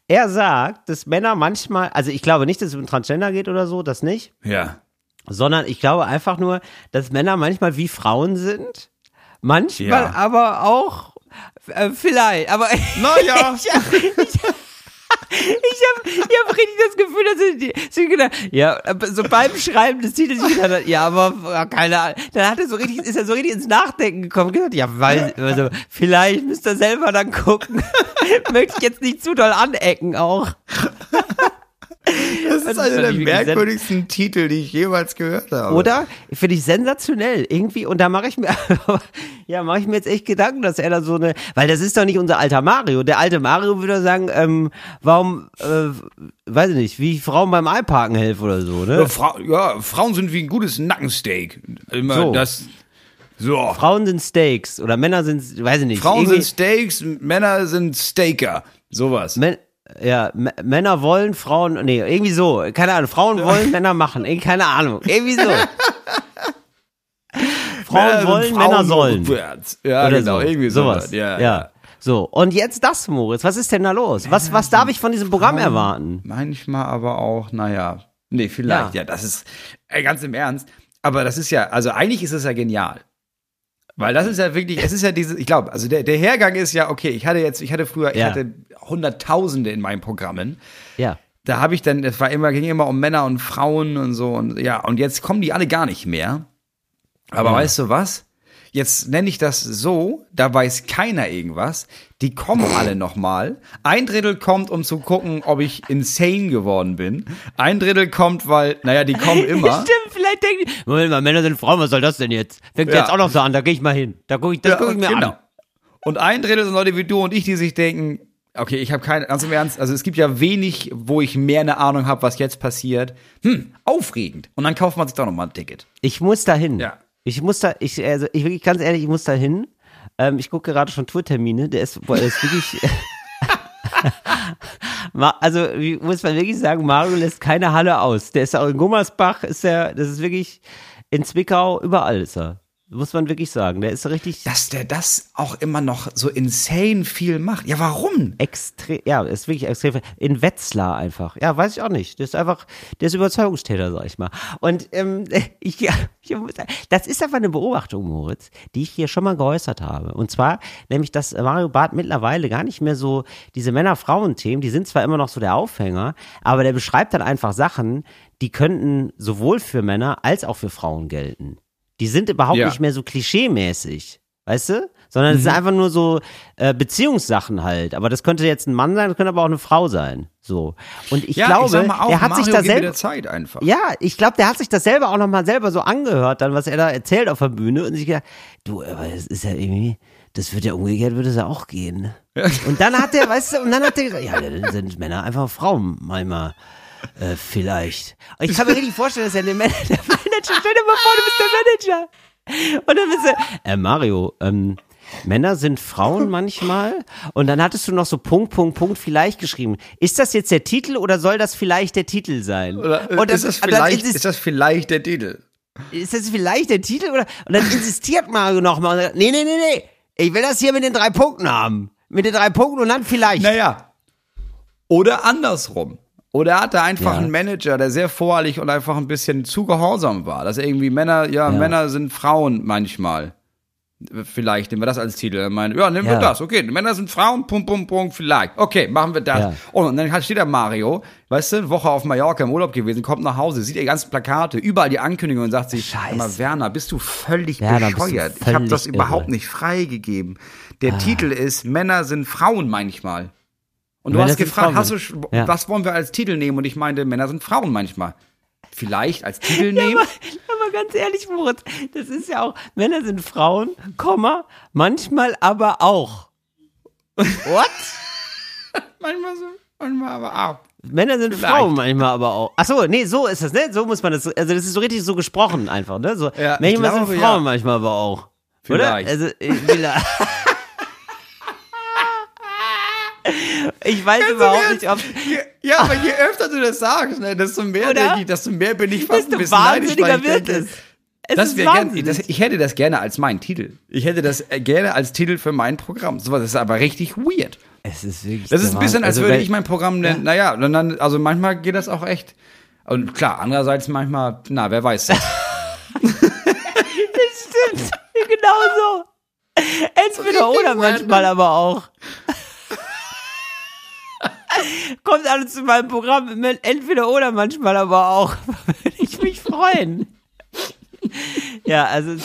er sagt, dass Männer manchmal, also ich glaube nicht, dass es um Transgender geht oder so, das nicht, Ja. sondern ich glaube einfach nur, dass Männer manchmal wie Frauen sind, manchmal Ja. aber auch äh, vielleicht, aber (laughs) Naja. ich habe ich, ich hab, ich hab richtig das Gefühl, dass sie, die- sie gedacht, ja, so beim Schreiben des Titels ich gedacht, ja, aber ja, keine Ahnung. Dann hat er so richtig, ist er so richtig ins Nachdenken gekommen, gesagt, ja, weil, also, vielleicht müsst ihr selber dann gucken. (laughs) Möchte ich jetzt nicht zu doll anecken auch. Das ist einer der merkwürdigsten Titel, die ich jemals gehört habe. Oder? Finde ich sensationell. Irgendwie, und da mache ich mir, (laughs) ja, mache ich mir jetzt echt Gedanken, dass er da so eine, weil das ist doch nicht unser alter Mario. Der alte Mario würde sagen, ähm, warum, äh, weiß ich nicht, wie ich Frauen beim Einparken helfe oder so, Ja, ne? Fra ja, Frauen sind wie ein gutes Nackensteak. Immer So. das. So. Frauen sind Steaks oder Männer sind, weiß ich nicht. Frauen sind Steaks, Männer sind Staker. Sowas. Män- ja, M Männer wollen, Frauen, nee, irgendwie so, keine Ahnung, Frauen wollen, Männer machen, keine Ahnung, irgendwie so. (laughs) Frauen Männer wollen, Frauen Männer sollen. Ja, Oder genau. so. Irgendwie sowas. Ja, ja. So, und jetzt das, Moritz. Was ist denn da los? Was, was darf ich von diesem Programm erwarten? Manchmal aber auch, naja. Nee, vielleicht. Ja. Ja, das ist äh, ganz im Ernst. Aber das ist ja, also eigentlich ist es ja genial. Weil das ist ja wirklich, es ist ja diese, ich glaube, also der, der Hergang ist ja, okay, ich hatte jetzt, ich hatte früher, ich Ja. hatte Hunderttausende in meinen Programmen. Ja. Da habe ich dann, es war immer, ging immer um Männer und Frauen und so und ja, und jetzt kommen die alle gar nicht mehr. Aber Ja. weißt du was? Jetzt nenne ich das so, da weiß keiner irgendwas. Die kommen alle nochmal. Ein Drittel kommt, um zu gucken, ob ich insane geworden bin. Ein Drittel kommt, weil, naja, die kommen (laughs) immer. Stimmt, vielleicht denken die, Moment mal, Männer sind Frauen, was soll das denn jetzt? Fängt Ja. jetzt auch noch so an, da gehe ich mal hin. Da gucke ich, das Ja, gucke ich mir genau. an. Und ein Drittel sind Leute wie du und ich, die sich denken, okay, ich habe keine, ganz im Ernst, also es gibt ja wenig, wo ich mehr eine Ahnung habe, was jetzt passiert. Hm, aufregend. Und dann kauft man sich doch nochmal ein Ticket. Ich muss da hin. Ja. Ich muss da, ich, also ich wirklich ganz ehrlich, ich muss da hin. Ähm, ich gucke gerade schon Tourtermine, der ist, boah, der ist wirklich. (laughs) Also, wie, muss man wirklich sagen, Mario lässt keine Halle aus. Der ist auch in Gummersbach, ist er, das ist wirklich in Zwickau, überall ist er. Muss man wirklich sagen. Der ist richtig Dass der das auch immer noch so insane viel macht. Ja, warum? extrem, ja, ist wirklich extrem. In Wetzlar einfach. Ja, weiß ich auch nicht. Der ist einfach, der ist Überzeugungstäter, sag ich mal. Und ähm, (laughs) ich, ja, das ist einfach eine Beobachtung, Moritz, die ich hier schon mal geäußert habe. Und zwar, nämlich, dass Mario Barth mittlerweile gar nicht mehr so diese Männer-Frauen-Themen, die sind zwar immer noch so der Aufhänger, aber der beschreibt dann einfach Sachen, die könnten sowohl für Männer als auch für Frauen gelten. Die sind überhaupt Ja. nicht mehr so klischee-mäßig. Weißt du? Sondern es Mhm. sind einfach nur so äh, Beziehungssachen halt. Aber das könnte jetzt ein Mann sein, das könnte aber auch eine Frau sein. So. Und ich ja, glaube, ich auch, er hat Mario sich da gibt mir selber. der Zeit einfach. Ja, ich glaube, der hat sich das selber auch nochmal selber so angehört, dann, was er da erzählt auf der Bühne und sich gedacht, du, aber das ist ja irgendwie, das wird ja umgekehrt, würde es ja auch gehen. Und dann hat er, weißt du, und dann hat er gesagt, ja, dann sind Männer einfach Frauen manchmal. Äh, vielleicht. Ich kann mir richtig vorstellen, dass er den Man der Manager, stell dir mal vor, du bist der Manager. Und dann bist du, äh, Mario, ähm, Männer sind Frauen (laughs) manchmal. Und dann hattest du noch so Punkt, Punkt, Punkt vielleicht geschrieben. Ist das jetzt der Titel oder soll das vielleicht der Titel sein? Oder, äh, und ist, das dann vielleicht, insist- ist das vielleicht der Titel? ist das vielleicht der Titel oder? Und dann insistiert Mario nochmal nee, nee, nee, nee. Ich will das hier mit den drei Punkten haben. Mit den drei Punkten und dann vielleicht. Naja. Oder andersrum. Oder er hatte einfach Ja. einen Manager, der sehr voreilig und einfach ein bisschen zu gehorsam war. Dass er irgendwie Männer, ja, Männer sind Frauen manchmal. Vielleicht nehmen wir das als Titel. Er meinte, ja, nehmen Ja. wir das. Okay, Männer sind Frauen, Punkt, Punkt, Punkt, vielleicht. Okay, machen wir das. Ja. Und dann steht da Mario, weißt du, Woche auf Mallorca im Urlaub gewesen, kommt nach Hause, sieht die ganzen Plakate, überall die Ankündigungen und sagt sich, Scheiße. "Sag mal, Werner, bist du völlig Werner, bist du bescheuert? ich habe völlig das überhaupt irre. nicht freigegeben. Der Titel ist Männer sind Frauen manchmal. Und du Männer hast gefragt, hast du, Ja. was wollen wir als Titel nehmen? Und ich meinte, Männer sind Frauen manchmal. Vielleicht als Titel (laughs) nehmen? Aber, aber ganz ehrlich, Moritz, das ist ja auch, Männer sind Frauen, Komma, manchmal aber auch. (laughs) What? manchmal so, manchmal aber auch. Männer sind Vielleicht. Frauen manchmal aber auch. Ach so, nee, so ist das, ne? So muss man das, also das ist so richtig so gesprochen einfach, ne? So, Ja, ich manchmal glaube, sind Frauen ja. manchmal aber auch. Vielleicht. Oder? Also, äh, vielleicht. (laughs) Ich weiß Ganz überhaupt nicht, ob. Je, ja, aber je öfter du das sagst, ne, desto mehr ich, desto mehr bin ich fast ein Desto bisschen neidisch, weil wahnsinniger ich wird denke, es. Es Das ist wär gern, das, ich hätte das gerne als meinen Titel. Ich hätte das äh, gerne als Titel für mein Programm. So, das ist aber richtig weird. es ist wirklich Das ist ein bisschen, als Also, würde ich mein Programm nennen. Naja, und dann, also manchmal geht das auch echt. Und klar, andererseits manchmal, na, wer weiß das. (laughs) (laughs) Stimmt, genau so. Entweder oder manchmal aber auch. (laughs) Kommt alles zu meinem Programm entweder oder manchmal aber auch. (laughs) Würde ich mich freuen. (laughs) Ja, also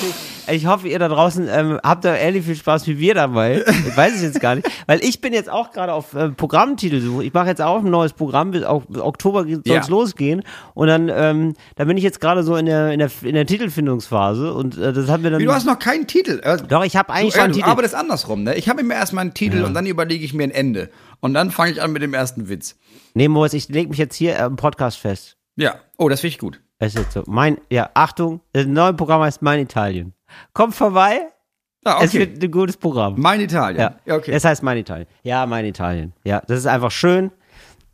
ich hoffe, ihr da draußen ähm, habt da ähnlich viel Spaß wie wir dabei. Ich weiß es jetzt gar nicht, weil ich bin jetzt auch gerade auf äh, Programmtitelsuche. Ich mache jetzt auch ein neues Programm, bis auch bis Oktober soll es Ja. losgehen und dann ähm, da bin ich jetzt gerade so in der in der in der Titelfindungsphase und äh, das hat mir dann Wie, du hast noch keinen Titel. Äh, Doch, ich habe eigentlich du, schon äh, einen Titel. arbeitest andersrum, ne? Ich habe immer erstmal einen Titel und dann überlege ich mir ein Ende. Und dann fange ich an mit dem ersten Witz. Nee, Moritz, ich leg mich jetzt hier äh, im Podcast fest. Ja. Oh, das finde ich gut. Es ist jetzt so. Mein, ja, Achtung, das neue Programm heißt Mein Italien. Kommt vorbei, Ah, es okay. wird ein gutes Programm. Mein Italien. Ja, Ja, okay. Das heißt Mein Italien. Ja, Mein Italien. Ja, das ist einfach schön.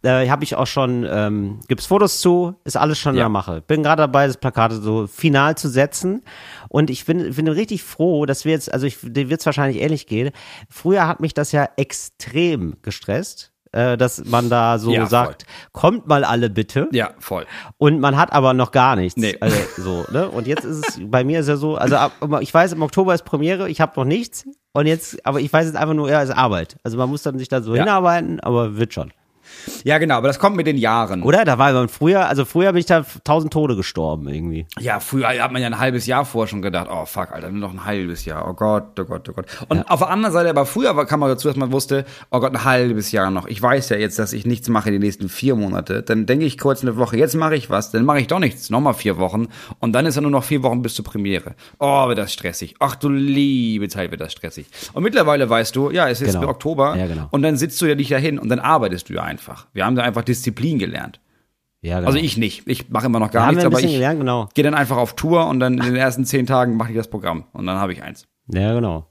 Äh, habe ich auch schon, ähm, gibt's Fotos zu, ist alles schon in Ja. der Mache. Bin gerade dabei, das Plakat so final zu setzen. Und ich bin, bin richtig froh, dass wir jetzt, also ich, dir wird's wahrscheinlich ähnlich gehen. Früher hat mich das ja extrem gestresst, äh, dass man da so Ja, voll. sagt, kommt mal alle bitte. ja, voll. Und man hat aber noch gar nichts. Nee. Also, so, ne? Und jetzt ist es, bei mir ist ja so, also ab, ich weiß, im Oktober ist Premiere, ich habe noch nichts. Und jetzt, aber ich weiß jetzt einfach nur, ja, ist Arbeit. Also man muss dann sich da so Ja. hinarbeiten, aber wird schon. Ja, genau, aber das kommt mit den Jahren. Oder? Da war man früher, also früher bin ich da tausend Tode gestorben irgendwie. Ja, früher hat man ja ein halbes Jahr vorher schon gedacht, oh fuck, Alter, nur noch ein halbes Jahr. Oh Gott, oh Gott, oh Gott. Und auf der anderen Seite, aber früher war- kam man dazu, dass man wusste, oh Gott, ein halbes Jahr noch. Ich weiß ja jetzt, dass ich nichts mache die nächsten vier Monate. Dann denke ich kurz eine Woche, jetzt mache ich was, dann mache ich doch nichts, nochmal vier Wochen. Und dann ist ja nur noch vier Wochen bis zur Premiere. Oh, wird das stressig. Ach du liebe Zeit, wird das stressig. Und mittlerweile weißt du, ja, es ist Genau. Oktober. Ja, genau. Und dann sitzt du ja nicht dahin und dann arbeitest du ja einfach. Wir haben da einfach Disziplin gelernt. Ja, genau. Also ich nicht. Ich mache immer noch da gar haben nichts, aber ich gelernt, genau. gehe dann einfach auf Tour und dann in den ersten zehn Tagen mache ich das Programm und dann habe ich eins. Ja, genau.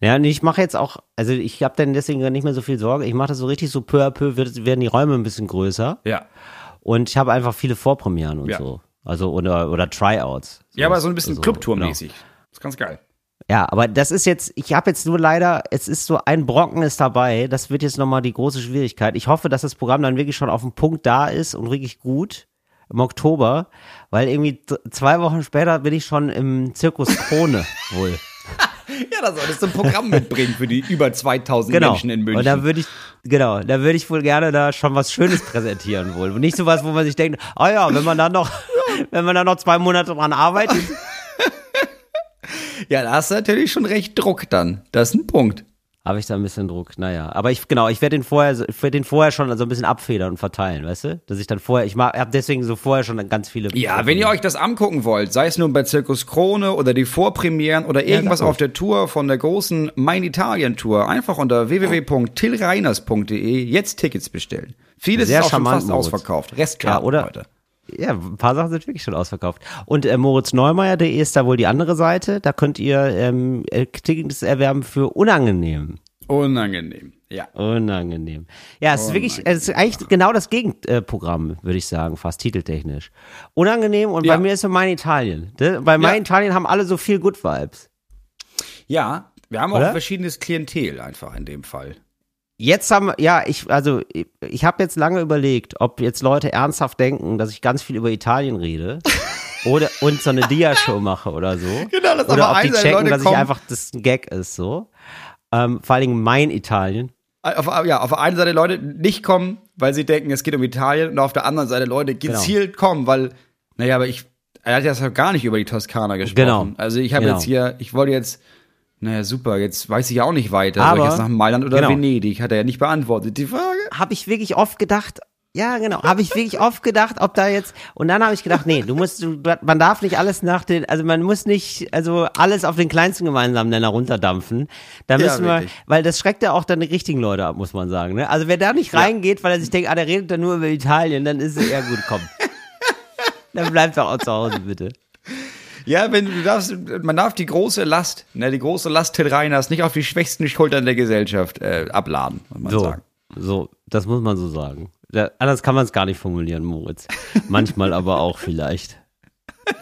Ja, und ich mache jetzt auch, also ich habe dann deswegen nicht mehr so viel Sorge. Ich mache das so richtig so peu à peu, wird, werden die Räume ein bisschen größer. Ja. Und ich habe einfach viele Vorpremieren und Ja. so. Also, oder, oder Tryouts. Ja, aber so ein bisschen Also, Clubtour-mäßig. Das ist ganz geil. Ja, aber das ist jetzt, ich habe jetzt nur leider, es ist so ein Brocken ist dabei, das wird jetzt nochmal die große Schwierigkeit. Ich hoffe, dass das Programm dann wirklich schon auf dem Punkt da ist und wirklich gut im Oktober, weil irgendwie zwei Wochen später bin ich schon im Zirkus Krone (laughs) wohl. Ja, da solltest du ein Programm mitbringen für die über 2000 Genau. Menschen in München. Und da würde ich, genau, da würde ich wohl gerne da schon was Schönes präsentieren wohl. Und nicht sowas, wo man sich denkt, ah ja, wenn man dann noch, (laughs) wenn man dann noch zwei Monate dran arbeitet, (laughs) ja, da hast du natürlich schon recht Druck dann. Das ist ein Punkt. habe ich da ein bisschen Druck. Naja, aber ich genau, ich werde den vorher, ich werde den vorher schon so ein bisschen abfedern und verteilen, weißt du, dass ich dann vorher, ich habe deswegen so vorher schon ganz viele. Ja, wenn ihr euch das angucken wollt, sei es nun bei Zirkus Krone oder die Vorpremieren oder irgendwas sag auf der Tour von der großen Mein Italien Tour, einfach unter www.tillreiners.de jetzt Tickets bestellen. Vieles Sehr ist auch schon fast Moritz. ausverkauft. Restkarten Ja, oder- heute. Ja, ein paar Sachen sind wirklich schon ausverkauft. Und äh, moritzneumeier.de ist da wohl die andere Seite. Da könnt ihr ähm, äh, Tickets erwerben für unangenehm. Unangenehm. Ja. Unangenehm. Ja, es ist wirklich, es ist eigentlich genau das Gegenprogramm, würde ich sagen, fast titeltechnisch. Unangenehm und Ja. bei mir ist so mein Italien. Ne? Bei mein Ja. Italien haben alle so viel Good Vibes. Ja, wir haben Oder? auch verschiedenes Klientel einfach in dem Fall. Jetzt haben, ja, ich, also, ich, ich habe jetzt lange überlegt, ob jetzt Leute ernsthaft denken, dass ich ganz viel über Italien rede. (laughs) oder, und so eine Dia-Show mache oder so. Genau, dass Oder aber ob die checken, Leute dass ich kommen- einfach, das ein Gag ist, so. Ähm, vor allen Dingen mein Italien. Auf, ja, auf der einen Seite Leute nicht kommen, weil sie denken, es geht um Italien, und auf der anderen Seite Leute Genau. gezielt kommen, weil, naja, aber ich, er hat ja gar nicht über die Toskana gesprochen. Genau. Also ich habe Genau. jetzt hier, ich wollte jetzt, naja, super, jetzt weiß ich ja auch nicht weiter. Soll ich Aber- jetzt nach Mailand oder genau. Venedig? Hat er ja nicht beantwortet, die Frage. habe ich wirklich oft gedacht, ja, genau, habe ich wirklich oft gedacht, ob da jetzt, und dann habe ich gedacht, nee, du musst, du, man darf nicht alles nach den, also man muss nicht, also alles auf den kleinsten gemeinsamen Nenner runterdampfen. Da Ja, müssen wir, wirklich. weil das schreckt ja auch dann die richtigen Leute ab, muss man sagen, ne? Also wer da nicht reingeht, weil er sich denkt, ah, der redet dann nur über Italien, dann ist es eher gut, komm. (laughs) dann bleibt doch auch zu Hause, bitte. Ja, wenn du darfst, man darf die große Last, ne, die große Last Till Reiners nicht auf die schwächsten Schultern der Gesellschaft äh, abladen, muss man So. sagen. So, das muss man so sagen. Da, anders kann man es gar nicht formulieren, Moritz. Manchmal (laughs) aber auch vielleicht. (laughs)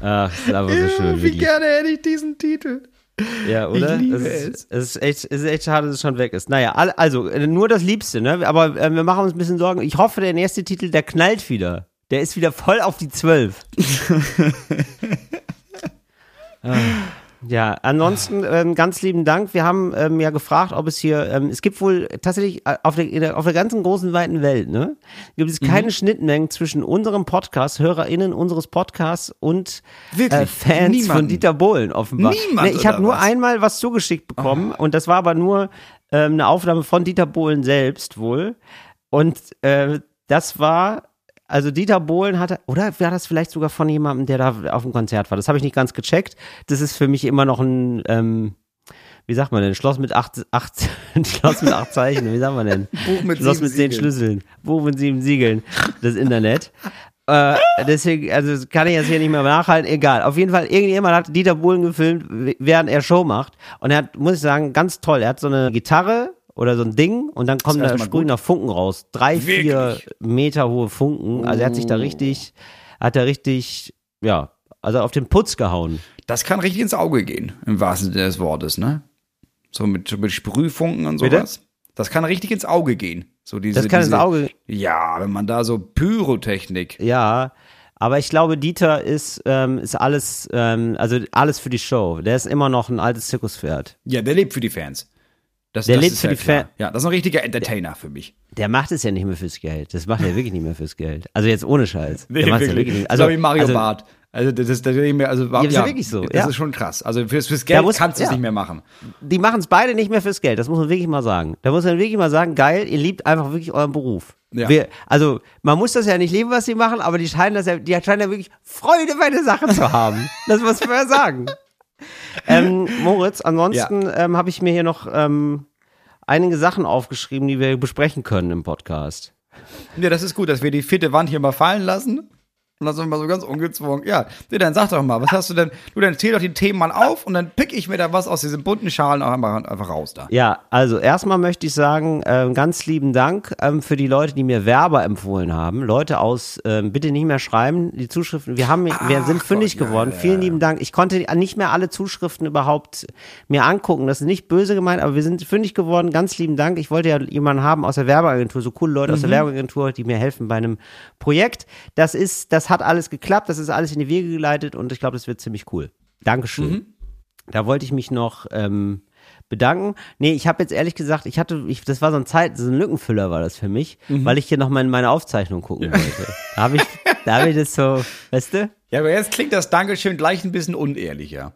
Ach, ist einfach so schön. Wie wirklich. gerne hätte ich diesen Titel. Ja, oder? Ich liebe es, ist, es. ist echt, es ist echt schade, dass es schon weg ist. Naja, also nur das Liebste, ne? Aber äh, wir machen uns ein bisschen Sorgen. Ich hoffe, der nächste Titel, der knallt wieder. Der ist wieder voll auf die Zwölf. (laughs) Ah, ja, ansonsten ähm, ganz lieben Dank. Wir haben ähm, ja gefragt, ob es hier, ähm, es gibt wohl tatsächlich äh, auf der, in der, auf der ganzen großen weiten Welt, ne, gibt es keine Schnittmengen zwischen unserem Podcast, HörerInnen unseres Podcasts und Wirklich? äh, Fans von Niemanden? Dieter Bohlen offenbar. Niemand, Nee, ich habe nur was? einmal was zugeschickt bekommen und das war aber nur ähm, eine Aufnahme von Dieter Bohlen selbst wohl. Und äh, das war, also Dieter Bohlen hatte, oder war das vielleicht sogar von jemandem, der da auf dem Konzert war? Das habe ich nicht ganz gecheckt. Das ist für mich immer noch ein, ähm, wie sagt man denn, Schloss mit acht, acht (laughs) Schloss mit acht Zeichen, wie sagt man denn? (laughs) Buch mit Schloss mit zehn. Schlüsseln, Buch mit sieben Siegeln, das Internet. (laughs) Äh, deswegen, also das kann ich jetzt hier nicht mehr nachhalten, egal. Auf jeden Fall, irgendjemand hat Dieter Bohlen gefilmt, während er Show macht. Und er hat, muss ich sagen, ganz toll. Er hat so eine Gitarre oder so ein Ding und dann kommen da sprühen da Funken raus. Drei, vier Wirklich? Meter hohe Funken. Also er hat sich da richtig, hat er richtig, ja, also auf den Putz gehauen. Das kann richtig ins Auge gehen, im wahrsten Sinne des Wortes, ne? So mit, mit Sprühfunken und Bitte? sowas. Das kann richtig ins Auge gehen. So diese, Das kann ins diese, Auge, Ja, wenn man da so Pyrotechnik. Ja, aber ich glaube, Dieter ist, ähm, ist alles, ähm, also alles für die Show. Der ist immer noch ein altes Zirkuspferd. Ja, der lebt für die Fans. Das, Der das lebt ist für ja die klar. Fan- Ja, das ist ein richtiger Entertainer für mich. Der macht es ja nicht mehr fürs Geld. Das macht er wirklich nicht mehr fürs Geld. Also jetzt ohne Scheiß. Der macht's ja wirklich nicht. Also, so wie Mario also, Barth. Also das ist, das ist mir, also ist ja wirklich so, Das ja. ist schon krass. Also fürs, fürs Geld muss- kannst du es ja. nicht mehr machen. Die machen es beide nicht mehr fürs Geld. Das muss man wirklich mal sagen. Da muss man wirklich mal sagen, geil, ihr liebt einfach wirklich euren Beruf. Ja. Wir, also man muss das ja nicht lieben, was sie machen, aber die scheinen das ja, die scheinen ja wirklich Freude bei der Sache zu haben. (laughs) Das muss man ja sagen. Ähm, Moritz, ansonsten ähm, habe ich mir hier noch ähm, einige Sachen aufgeschrieben, die wir besprechen können im Podcast. Ja, das ist gut, dass wir die vierte Wand hier mal fallen lassen. Und das sind wir mal so ganz ungezwungen. Ja, nee, dann sag doch mal, was hast du denn? Du, dann zähl doch die Themen mal auf und dann pick ich mir da was aus diesen bunten Schalen auch einfach, einfach raus da. Ja, also erstmal möchte ich sagen, ähm, ganz lieben Dank ähm, für die Leute, die mir Werber empfohlen haben. Leute aus, ähm, bitte nicht mehr schreiben, die Zuschriften. Wir haben, wir sind fündig Gott, ja, geworden. ja, Vielen lieben Dank. Ich konnte nicht mehr alle Zuschriften überhaupt mir angucken. Das ist nicht böse gemeint, aber wir sind fündig geworden. Ganz lieben Dank. Ich wollte ja jemanden haben aus der Werbeagentur, so coole Leute aus der Werbeagentur, die mir helfen bei einem Projekt. Das ist, das hat alles geklappt. Das ist alles in die Wege geleitet und ich glaube, das wird ziemlich cool. Dankeschön. Da wollte ich mich noch ähm, bedanken. Nee, ich habe jetzt ehrlich gesagt, ich hatte, ich, das war so ein Zeit, so ein Lückenfüller war das für mich, weil ich hier noch mal in meine Aufzeichnung gucken wollte. Da habe ich, da habe ich das so, weißt du? Ja, aber jetzt klingt das Dankeschön gleich ein bisschen unehrlicher.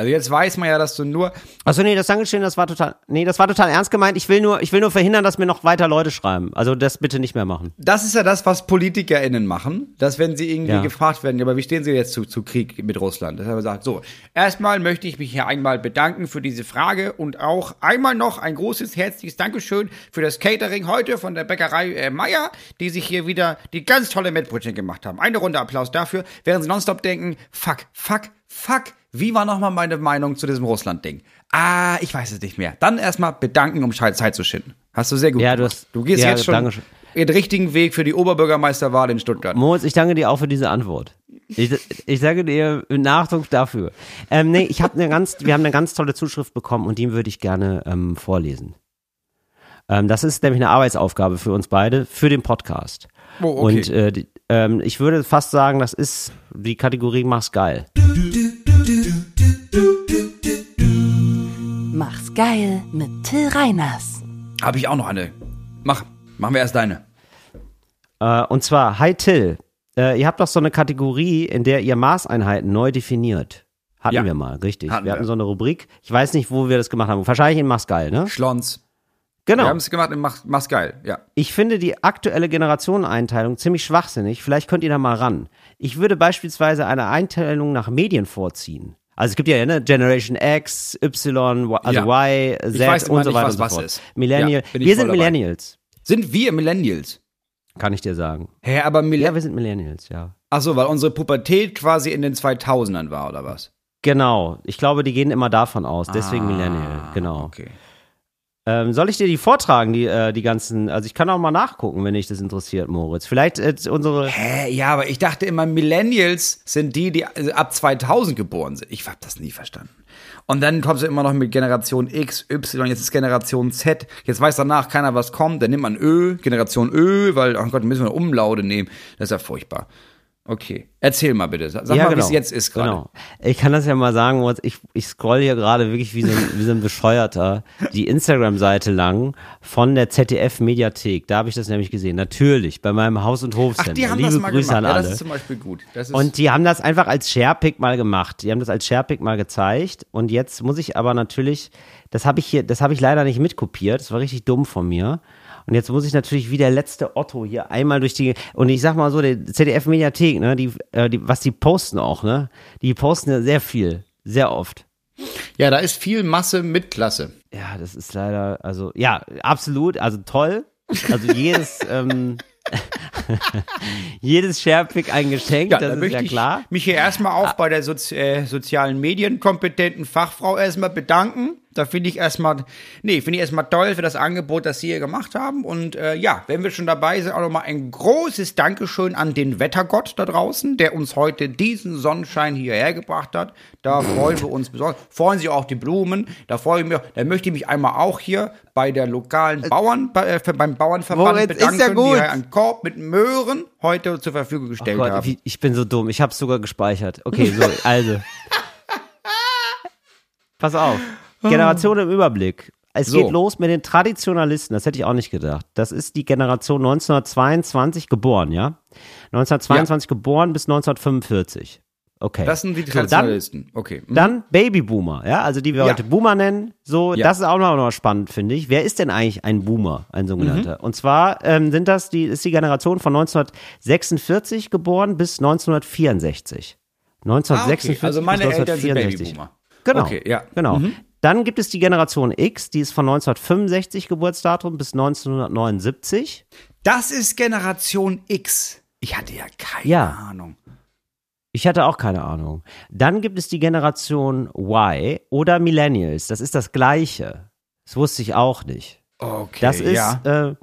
Also jetzt weiß man ja, dass du nur. Achso, nee, das Dankeschön, das war total, nee, das war total ernst gemeint. Ich will nur, ich will nur verhindern, dass mir noch weiter Leute schreiben. Also das bitte nicht mehr machen. Das ist ja das, was PolitikerInnen machen, dass wenn sie irgendwie Ja. gefragt werden, ja, aber wie stehen sie jetzt zu, zu Krieg mit Russland? Dass er sagt, so, erstmal möchte ich mich hier einmal bedanken für diese Frage und auch einmal noch ein großes, herzliches Dankeschön für das Catering heute von der Bäckerei äh, Meier, die sich hier wieder die ganz tolle Mettbrötchen gemacht haben. Eine Runde Applaus dafür, während sie nonstop denken, fuck, fuck, fuck, wie war nochmal meine Meinung zu diesem Russland-Ding? Ah, ich weiß es nicht mehr. Dann erstmal bedanken, um Zeit zu schinden. Hast du sehr gut Ja, du gemacht. hast- du gehst ja, jetzt schon den richtigen Weg für die Oberbürgermeisterwahl in Stuttgart. Moritz, ich danke dir auch für diese Antwort. Ich, ich sage dir mit Nachdruck dafür. Ähm, nee, ich habe eine ganz, wir haben eine ganz tolle Zuschrift bekommen und die würde ich gerne ähm, vorlesen. Ähm, das ist nämlich eine Arbeitsaufgabe für uns beide, für den Podcast. Oh, okay. Und äh, die, ähm, ich würde fast sagen, das ist die Kategorie Mach's geil. Mach's geil mit Till Reiners. Habe ich auch noch eine. Mach, machen wir erst deine. Äh, und zwar, hi Till, äh, ihr habt doch so eine Kategorie, in der ihr Maßeinheiten neu definiert. Hatten Ja. wir mal, richtig. Hatten wir hatten wir. so eine Rubrik. Ich weiß nicht, wo wir das gemacht haben. Wahrscheinlich in Mach's geil, ne? Schlons. Genau. Wir haben es gemacht in Mach, Mach's geil, ja. Ich finde die aktuelle Generationeneinteilung ziemlich schwachsinnig. Vielleicht könnt ihr da mal ran. Ich würde beispielsweise eine Einteilung nach Medien vorziehen. Also es gibt ja ne, Generation X, Y, also Ja. Y, Z weiß und so weiter was und so was fort. ist. Millennial. Ja, wir sind dabei. Millennials, Sind wir Millennials? kann ich dir sagen. Hä, aber Ja, Millennials. wir sind Millennials, ja. Ach so, weil unsere Pubertät quasi in den 2000ern war, oder was? Genau. Ich glaube, die gehen immer davon aus. Deswegen Ah, Millennial, genau. Okay. Ähm, soll ich dir die vortragen, die, äh, die ganzen, also ich kann auch mal nachgucken, wenn dich das interessiert, Moritz. Vielleicht äh, unsere, Hä, ja, aber ich dachte immer, Millennials sind die, die also ab 2000 geboren sind. Ich hab das nie verstanden. Und dann kommst du immer noch mit Generation X, Y, jetzt ist Generation Z. Jetzt weiß danach keiner, was kommt. Dann nimmt man Ö, Generation Ö, weil, oh Gott, müssen wir eine Umlaute nehmen. Das ist ja furchtbar. Okay, erzähl mal bitte. Sag mal, wie es jetzt ist gerade. Genau. Ich kann das ja mal sagen, ich, ich scroll hier gerade wirklich wie so, ein, wie so ein Bescheuerter die Instagram-Seite lang von der ZDF-Mediathek. Da habe ich das nämlich gesehen. Natürlich, bei meinem Haus- und Hofsender. Ach, die haben Liebe das mal Grüße gemacht. an Ja, alle. das ist zum Beispiel gut. Und die haben das einfach als Sharepick mal gemacht. Die haben das als Sharepick mal gezeigt. Und jetzt muss ich aber natürlich, das habe ich hier, das habe ich leider nicht mitkopiert. Das war richtig dumm von mir. Und jetzt muss ich natürlich wie der letzte Otto hier einmal durch die, und ich sag mal so, die ZDF-Mediathek, ne, die, äh, die, was die posten auch, ne, die posten ja sehr viel, sehr oft. ja, da ist viel Masse mit Klasse. Ja, das ist leider, also, ja, absolut, also toll. Also jedes, (laughs) ähm, (laughs) jedes Sharepick ein Geschenk, da das ist möchte ja ich klar. mich hier erstmal auch bei der Sozi äh, sozialen Medienkompetenten Fachfrau erstmal bedanken. Da finde ich erstmal, nee, finde ich erstmal toll für das Angebot, das Sie hier gemacht haben. Und äh, ja, wenn wir schon dabei sind, auch nochmal ein großes Dankeschön an den Wettergott da draußen, der uns heute diesen Sonnenschein hierher gebracht hat. Da freuen wir uns besonders. Freuen sich auch die Blumen. Da freue ich mich, da möchte ich mich einmal auch hier bei der lokalen Bauern, bei, äh, beim Bauernverband Moritz, ist bedanken, ja gut. die einen Korb mit Möhren heute zur Verfügung Oh gestellt Gott, haben. ich bin so dumm. Ich habe sogar gespeichert. Okay, so, also. (laughs) Pass auf. Generation im Überblick. Es So. geht los mit den Traditionalisten. Das hätte ich auch nicht gedacht. Das ist die Generation 1922 geboren, ja? 1922 geboren bis 1945. Okay. Das sind die So, dann, Traditionalisten. okay. Mhm. dann Babyboomer, ja? Also die wir Ja. heute Boomer nennen. So, Ja. das ist auch noch noch spannend, finde ich. Wer ist denn eigentlich ein Boomer, ein sogenannter? Mhm. Und zwar ähm, sind das die, ist die Generation von 1946 geboren bis 1964. Ah, 1946 okay. Also meine bis Eltern sind 1964. Babyboomer. Genau. Okay, ja. Genau. Dann gibt es die Generation X, die ist von 1965 Geburtsdatum bis 1979. Das ist Generation X. Ich hatte ja keine Ja. Ahnung. Ich hatte auch keine Ahnung. Dann gibt es die Generation Y oder Millennials. Das ist das Gleiche. Das wusste ich auch nicht. Okay, Das ist, ja. äh,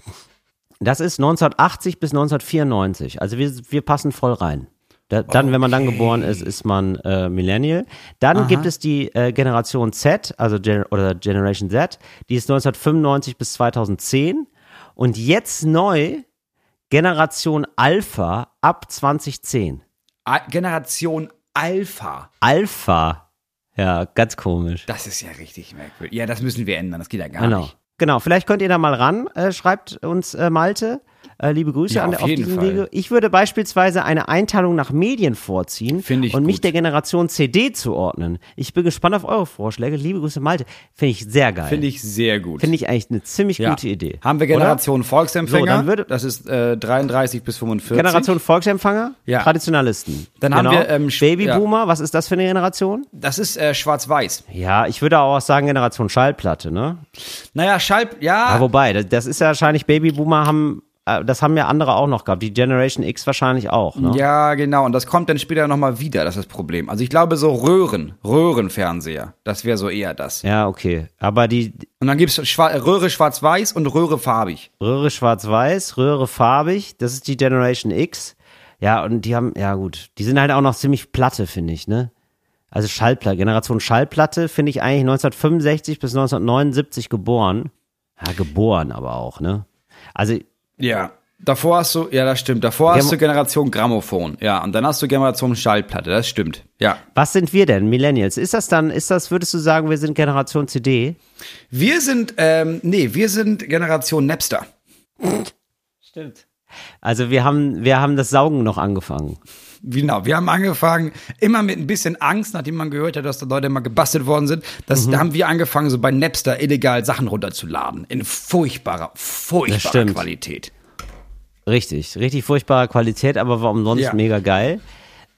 das ist 1980 bis 1994. Also wir, wir passen voll rein. Da, dann, wenn man dann geboren ist, ist man äh, Millennial. Dann gibt es die äh, Generation Z, also Gen oder Generation Z, die ist 1995 bis 2010. Und jetzt neu Generation Alpha ab 2010. A- Generation Alpha. Alpha. Ja, ganz komisch. Das ist ja richtig merkwürdig. Ja, das müssen wir ändern. Das geht ja gar Genau. nicht. Genau, vielleicht könnt ihr da mal ran, äh, schreibt uns äh, Malte. Äh, liebe Grüße Ja, an auf auf diesem. Wege. Ich würde beispielsweise eine Einteilung nach Medien vorziehen und mich gut. der Generation CD zuordnen. Ich bin gespannt auf eure Vorschläge. Liebe Grüße, Malte. Finde ich sehr geil. Finde ich sehr gut. Finde ich eigentlich eine ziemlich ja. gute Idee. Haben wir Oder? Generation Volksempfänger? So, dann würde- das ist äh, 33 bis 45. Generation Volksempfänger, Ja. Traditionalisten. Dann haben wir, ähm, Babyboomer, was ist das für eine Generation? Das ist äh, schwarz-weiß. Ja, ich würde auch sagen Generation Schallplatte, ne? Naja, Schall, ja. Ja, wobei, das, ist ja wahrscheinlich Babyboomer haben, das haben ja andere auch noch gehabt. Die Generation X wahrscheinlich auch, ne? Ja, genau. Und das kommt dann später nochmal wieder, das ist das Problem. Also ich glaube so Röhren, Röhrenfernseher. Das wäre so eher das. Ja, okay. Aber die Und dann gibt's Schwa Röhre schwarz-weiß und Röhre farbig. Röhre schwarz-weiß, Röhre farbig, das ist die Generation X. Ja, und die haben, ja gut, die sind halt auch noch ziemlich platte, finde ich, ne? Also Schallplatte, Generation Schallplatte finde ich eigentlich 1965 bis 1979 geboren. Ja, geboren aber auch, ne? Also, Ja. Davor hast du, ja, das stimmt. Davor hast du Generation Grammophon. Ja, und dann hast du Generation Schallplatte. Das stimmt. Ja. was sind wir denn, Millennials? Ist das dann, ist das, würdest du sagen, wir sind Generation CD? Wir sind, ähm, nee, wir sind Generation Napster. Stimmt. Also wir haben, wir haben das Saugen noch angefangen. Genau, wir haben angefangen, immer mit ein bisschen Angst, nachdem man gehört hat, dass da Leute mal gebastelt worden sind. Das, Da haben wir angefangen, so bei Napster illegal Sachen runterzuladen. In furchtbarer, furchtbarer. Qualität. Richtig, richtig furchtbare Qualität, aber war umsonst Ja. mega geil.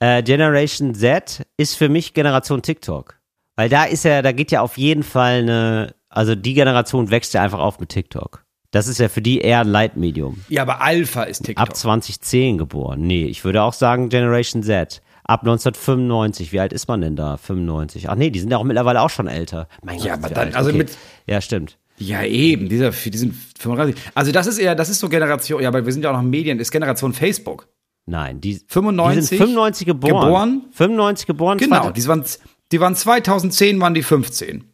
Äh, Generation Z ist für mich Generation TikTok. Weil da ist ja, da geht ja auf jeden Fall eine, also die Generation wächst ja einfach auf mit TikTok. Das ist ja für die eher ein Leitmedium. Ja, aber Alpha ist TikTok. Ab 2010 geboren. Nee, ich würde auch sagen Generation Z. Ab 1995. Wie alt ist man denn da? 95. Ach nee, die sind ja auch mittlerweile auch schon älter. Mein Ja, Gott, aber dann- alt. also okay. mit- Ja, stimmt. Ja, eben, dieser, die sind 35. Also das ist eher, das ist so Generation, ja, aber wir sind ja auch noch Medien, ist Generation Facebook. Nein, die, 95 die sind 95 geboren. geboren. 95 geboren. Genau, die waren, die waren 2010 waren die 15.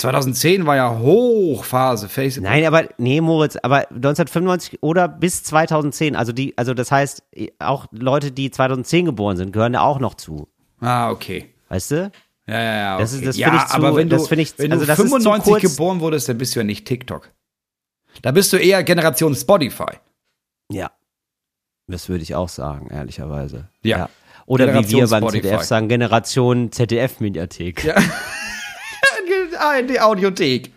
2010 war ja Hochphase Facebook. Nein, aber nee, Moritz, aber 1995 oder bis 2010, also die, also das heißt, auch Leute, die 2010 geboren sind, gehören da auch noch zu. Ah, okay. Weißt du? Ja, ja, ja. Okay. Das ist- das ja, ich zu- aber wenn du, das ich- wenn also du das ist zu 95 kurz. geboren wurdest, dann bist du ja nicht TikTok. Da bist du eher Generation Spotify. Ja. Das würde ich auch sagen, ehrlicherweise. Ja. Oder wie wir beim Spotify. ZDF sagen, Generation ZDF-Mediathek. Ja. (laughs) Ah, die Audiothek.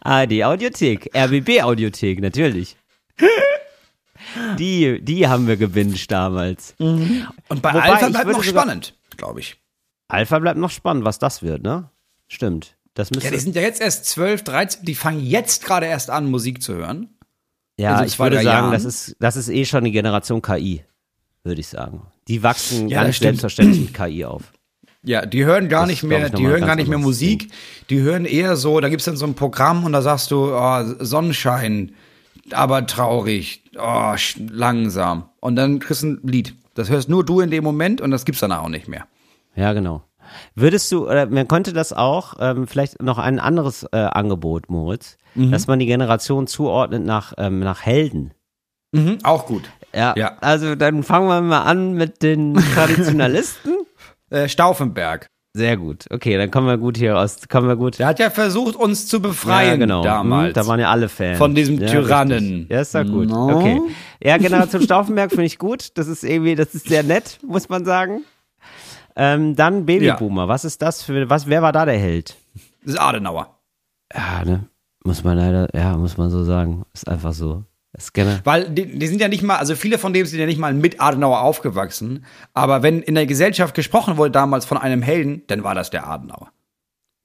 Ah, die Audiothek, RBB-Audiothek, natürlich. Die, die haben wir gewünscht damals. Und bei Wobei, Alpha ich bleibt noch spannend, glaube ich. Alpha bleibt noch spannend, was das wird, ne? Stimmt. Das müsste, Ja, die sind ja jetzt erst 12, 13, die fangen jetzt gerade erst an, Musik zu hören. Ja, so ich zwei, würde sagen, Jahren. das ist, das ist eh schon die Generation KI, würde ich sagen. Die wachsen Ja, ganz selbstverständlich mit KI auf. Ja, die hören gar Das nicht mehr, die hören gar nicht mehr Musik, die hören eher so, da gibt's dann so ein Programm und da sagst du, oh, Sonnenschein, aber traurig, oh, langsam. Und dann kriegst du ein Lied. Das hörst nur du in dem Moment und das gibt's danach auch nicht mehr. Ja, genau. Würdest du, oder man könnte das auch, ähm, vielleicht noch ein anderes äh, Angebot, Moritz, Mhm. dass man die Generation zuordnet nach, ähm, nach Helden. Mhm, auch gut. Ja, Ja. also dann fangen wir mal an mit den Traditionalisten. Äh, Stauffenberg. Sehr gut. Okay, dann kommen wir gut hier raus. Kommen wir gut. Der hat ja versucht, uns zu befreien ja, genau. damals. Hm, Da waren ja alle Fans. Von diesem ja, Tyrannen. richtig. Ja, ist doch gut. No. Okay. Ja, Generation Stauffenberg finde ich gut. Das ist irgendwie, das ist sehr nett, muss man sagen. Ähm, dann Babyboomer. Was ist das für, was, wer war da der Held? das ist Adenauer. Ja, ne? Muss man leider, ja, muss man so sagen. Ist einfach so. Gerne. Weil die, die sind ja nicht mal, also viele von denen sind ja nicht mal mit Adenauer aufgewachsen. Aber wenn in der Gesellschaft gesprochen wurde damals von einem Helden, dann war das der Adenauer.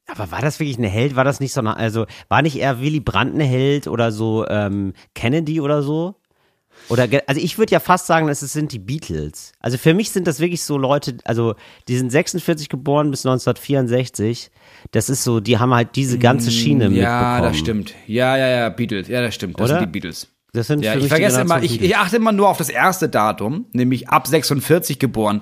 Aber war das wirklich eine Held? War das nicht so eine, also, war nicht eher Willy Brandt eine Held oder so, ähm, Kennedy oder so? Oder, also ich würde ja fast sagen, es sind die Beatles. Also für mich sind das wirklich so Leute, also die sind 46 geboren bis 1964. Das ist so, die haben halt diese ganze Schiene Ja, mitbekommen. das stimmt. Ja, ja, ja, Beatles. Ja, das stimmt. Das Oder? sind die Beatles. Das sind Ja, ich vergesse immer, Generation ich, ich achte immer nur auf das erste Datum, nämlich ab 46 geboren.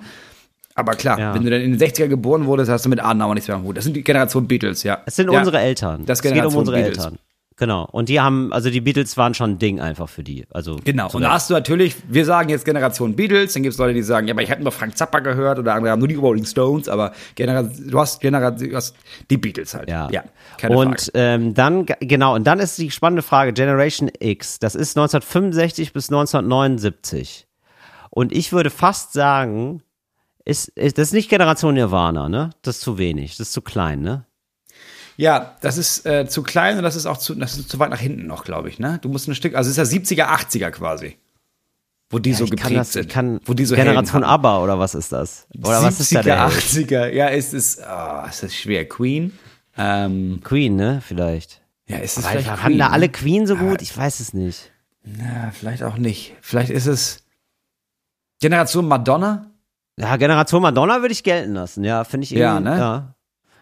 Aber klar, Ja. wenn du dann in den 60er geboren wurdest, hast du mit Adenauer nichts mehr am Hut. Das sind die Generation Beatles, ja. Es sind ja. unsere Eltern. Das es geht um Generation unsere Beatles. Eltern. Genau. Und die haben, also die Beatles waren schon ein Ding einfach für die. Also Genau. Und da hast du natürlich, wir sagen jetzt Generation Beatles, dann gibt es Leute, die sagen, ja, aber ich habe nur Frank Zappa gehört oder andere haben nur die Rolling Stones, aber Genera du hast Generation, du hast die Beatles halt. Ja. ja keine und Frage. ähm, dann, ge- genau, und dann ist die spannende Frage, Generation X, das ist 1965 bis 1979. Und ich würde fast sagen, ist, ist, das ist nicht Generation Nirvana, ne? Das ist zu wenig, das ist zu klein, ne? Ja, das ist äh, zu klein und das ist auch zu, das ist zu weit nach hinten noch, glaube ich, ne? Du musst ein Stück, also es ist ja 70er, 80er quasi. Wo die so ich kann geprägt das, sind. kann wo die so Generation. ABBA oder was ist das? Oder was ist da 70er, der Held? 80er, ja, es ist, oh, es ist schwer. Queen, ähm, Queen, ne? Vielleicht. ja, ist es Aber vielleicht haben da ne? alle Queen so gut? Ich weiß es nicht. Ja, vielleicht auch nicht. Vielleicht ist es Generation Madonna? Ja, Generation Madonna würde ich gelten lassen, ja, finde ich Ja, irgendwie, ne? Ja.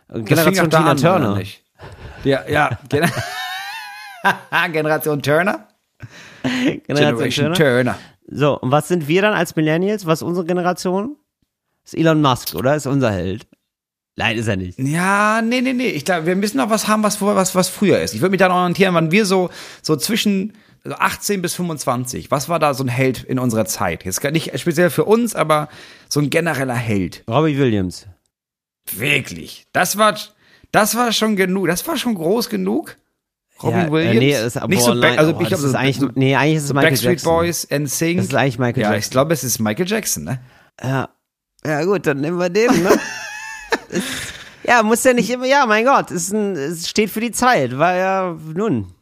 Generation Tina an, Turner. nicht? Ja, ja. (laughs) Gen (laughs) Generation Turner? Generation Turner. Turner. So, und was sind wir dann als Millennials? Was ist unsere Generation? Ist Elon Musk, oder? Ist unser Held. Nein, ist er nicht. Ja, nee, nee, nee. Ich glaube, wir müssen noch was haben, was, was, was früher ist. Ich würde mich dann orientieren, wann wir so, so zwischen also 18 bis 25. Was war da so ein Held in unserer Zeit? Jetzt nicht speziell für uns, aber so ein genereller Held. Robbie Williams. Wirklich. Das war, das war schon genug. Das war schon groß genug. Robin ja, Williams. Äh, nee, ist, nicht boah, so, Back, also oh, ich glaube, so, eigentlich, so, nee, eigentlich ist es Michael Backstreet Jackson. Boys, NSYNC. Das ist eigentlich Michael ja, Jackson. ich glaube, es ist Michael Jackson, ne? Ja. Ja, gut, dann nehmen wir den, ne? (laughs) Ja, muss ja nicht immer, ja, mein Gott, ist ein, es steht für die Zeit, war ja, nun.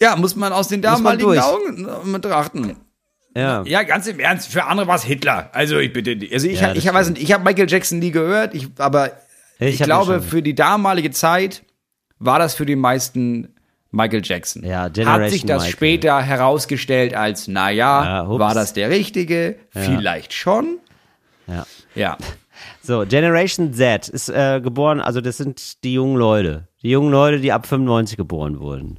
Ja, muss man aus den damaligen durch. Augen äh, betrachten. Ja. Ja, ganz im Ernst, für andere war es Hitler. Also ich bitte. Also ich, Ja, das ich weiß nicht, ich habe Michael Jackson nie gehört, ich, aber ich, Ich glaube, für die damalige Zeit war das für die meisten Michael Jackson. Ja, Hat Generation sich das Michael. später herausgestellt als, naja, Ja, war das der Richtige? Vielleicht schon. Ja. Ja. (laughs) So, Generation Z ist äh, geboren, also das sind die jungen Leute. Die jungen Leute, die ab 95 geboren wurden.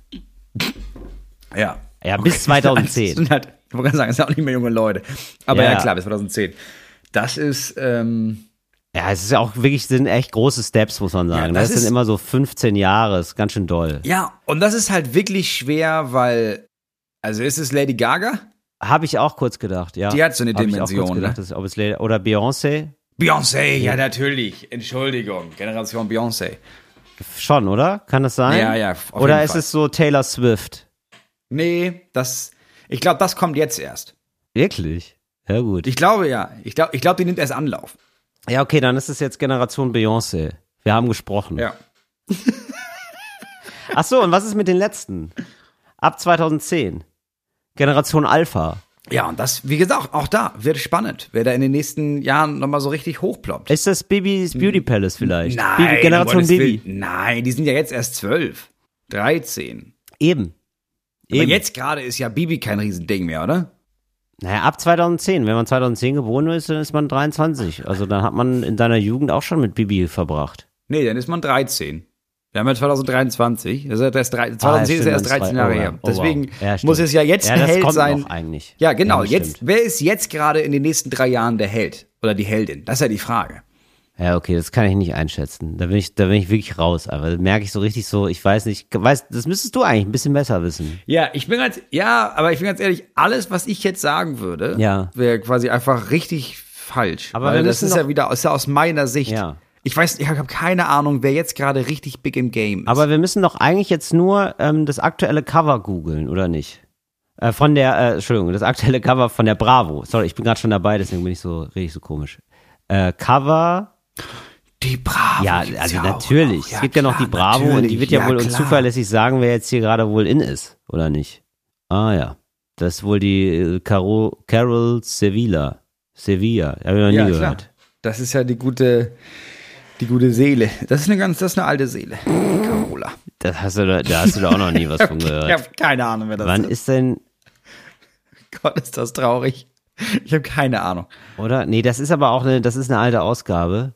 Ja. Ja, bis (laughs) 2010. Ich wollte gerade sagen, das sind auch nicht mehr junge Leute. Aber ja, Ja. klar, bis 2010. Das ist, ähm, Ja, es ist ja auch wirklich, sind echt große Steps, muss man sagen. Ja, das das, sind immer so 15 Jahre, ist ganz schön doll. ja, und das ist halt wirklich schwer, weil, also ist es Lady Gaga? Habe ich auch kurz gedacht, ja. Die hat so eine Hab ich auch Dimension, kurz gedacht, ne? dass, ob es Lady- oder Beyoncé. Beyoncé, ja, natürlich. Entschuldigung, Generation Beyoncé. Schon, oder? Kann das sein? Ja, ja, Oder ist es so Taylor Swift? Nee, das, ich glaube, das kommt jetzt erst. Wirklich? Ja, gut. Ich glaube ja. Ich glaube, ich glaube, die nimmt erst Anlauf. ja, okay, dann ist es jetzt Generation Beyoncé. Wir haben gesprochen. Ja. (laughs) Ach so, und was ist mit den letzten? Ab 2010. Generation Alpha. Ja, und das, wie gesagt, auch da wird spannend, wer da in den nächsten Jahren nochmal so richtig hochploppt. Ist das Bibis Beauty Palace vielleicht? Nein, Bibi, Generation Bibi. Willen. Nein, die sind ja jetzt erst zwölf. 13. Eben. Aber jetzt gerade ist ja Bibi kein Riesending mehr, oder? Naja, ab 2010. Wenn man 2010 geboren ist, dann ist man 23. Also dann hat man in seiner Jugend auch schon mit Bibi verbracht. Nee, dann ist man 13. Wir haben ja 2023. Das ist erst drei, 2010 Ah, ist ja erst dann 13 zwei- Jahre ja. her. Oh, wow. Deswegen Ja, stimmt. muss es ja jetzt Ja, ein Held sein. eigentlich. Ja, genau. Ja, jetzt, wer ist jetzt gerade in den nächsten drei Jahren der Held oder die Heldin? Das ist ja die Frage. Ja, okay, das kann ich nicht einschätzen. Da bin ich, da bin ich wirklich raus. Aber da merke ich so richtig so, ich weiß nicht, weiß, das müsstest du eigentlich ein bisschen besser wissen. Ja, ich bin ganz, ja, aber ich bin ganz ehrlich, alles, was ich jetzt sagen würde, Ja. wäre quasi einfach richtig falsch. Aber Weil das ist ja wieder ist ja aus meiner Sicht. Ja. Ich weiß, ich habe keine Ahnung, wer jetzt gerade richtig big im Game ist. Aber wir müssen doch eigentlich jetzt nur ähm, das aktuelle Cover googeln, oder nicht? Äh, von der, äh, Entschuldigung, das aktuelle Cover von der Bravo. Sorry, ich bin gerade schon dabei, deswegen bin ich so, rede ich so komisch. Äh, Cover, die Bravo. ja, also ja natürlich. Ja, es gibt ja noch die Bravo und die wird ja, wohl uns zuverlässig sagen, wer jetzt hier gerade wohl in ist, oder nicht? Ah ja, das ist wohl die äh, Caro, Carol Sevilla. Sevilla, habe ich noch nie Ja, gehört. klar. Das ist ja die gute, die gute Seele. Das ist eine ganz, das ist eine alte Seele. Die Carola. Das hast du, da hast du da auch noch nie was von (laughs) Ich gehört. habe keine Ahnung, wer das Wann ist. ist denn, Gott, ist das traurig. Ich habe keine Ahnung. Oder? Nee, das ist aber auch eine, das ist eine alte Ausgabe.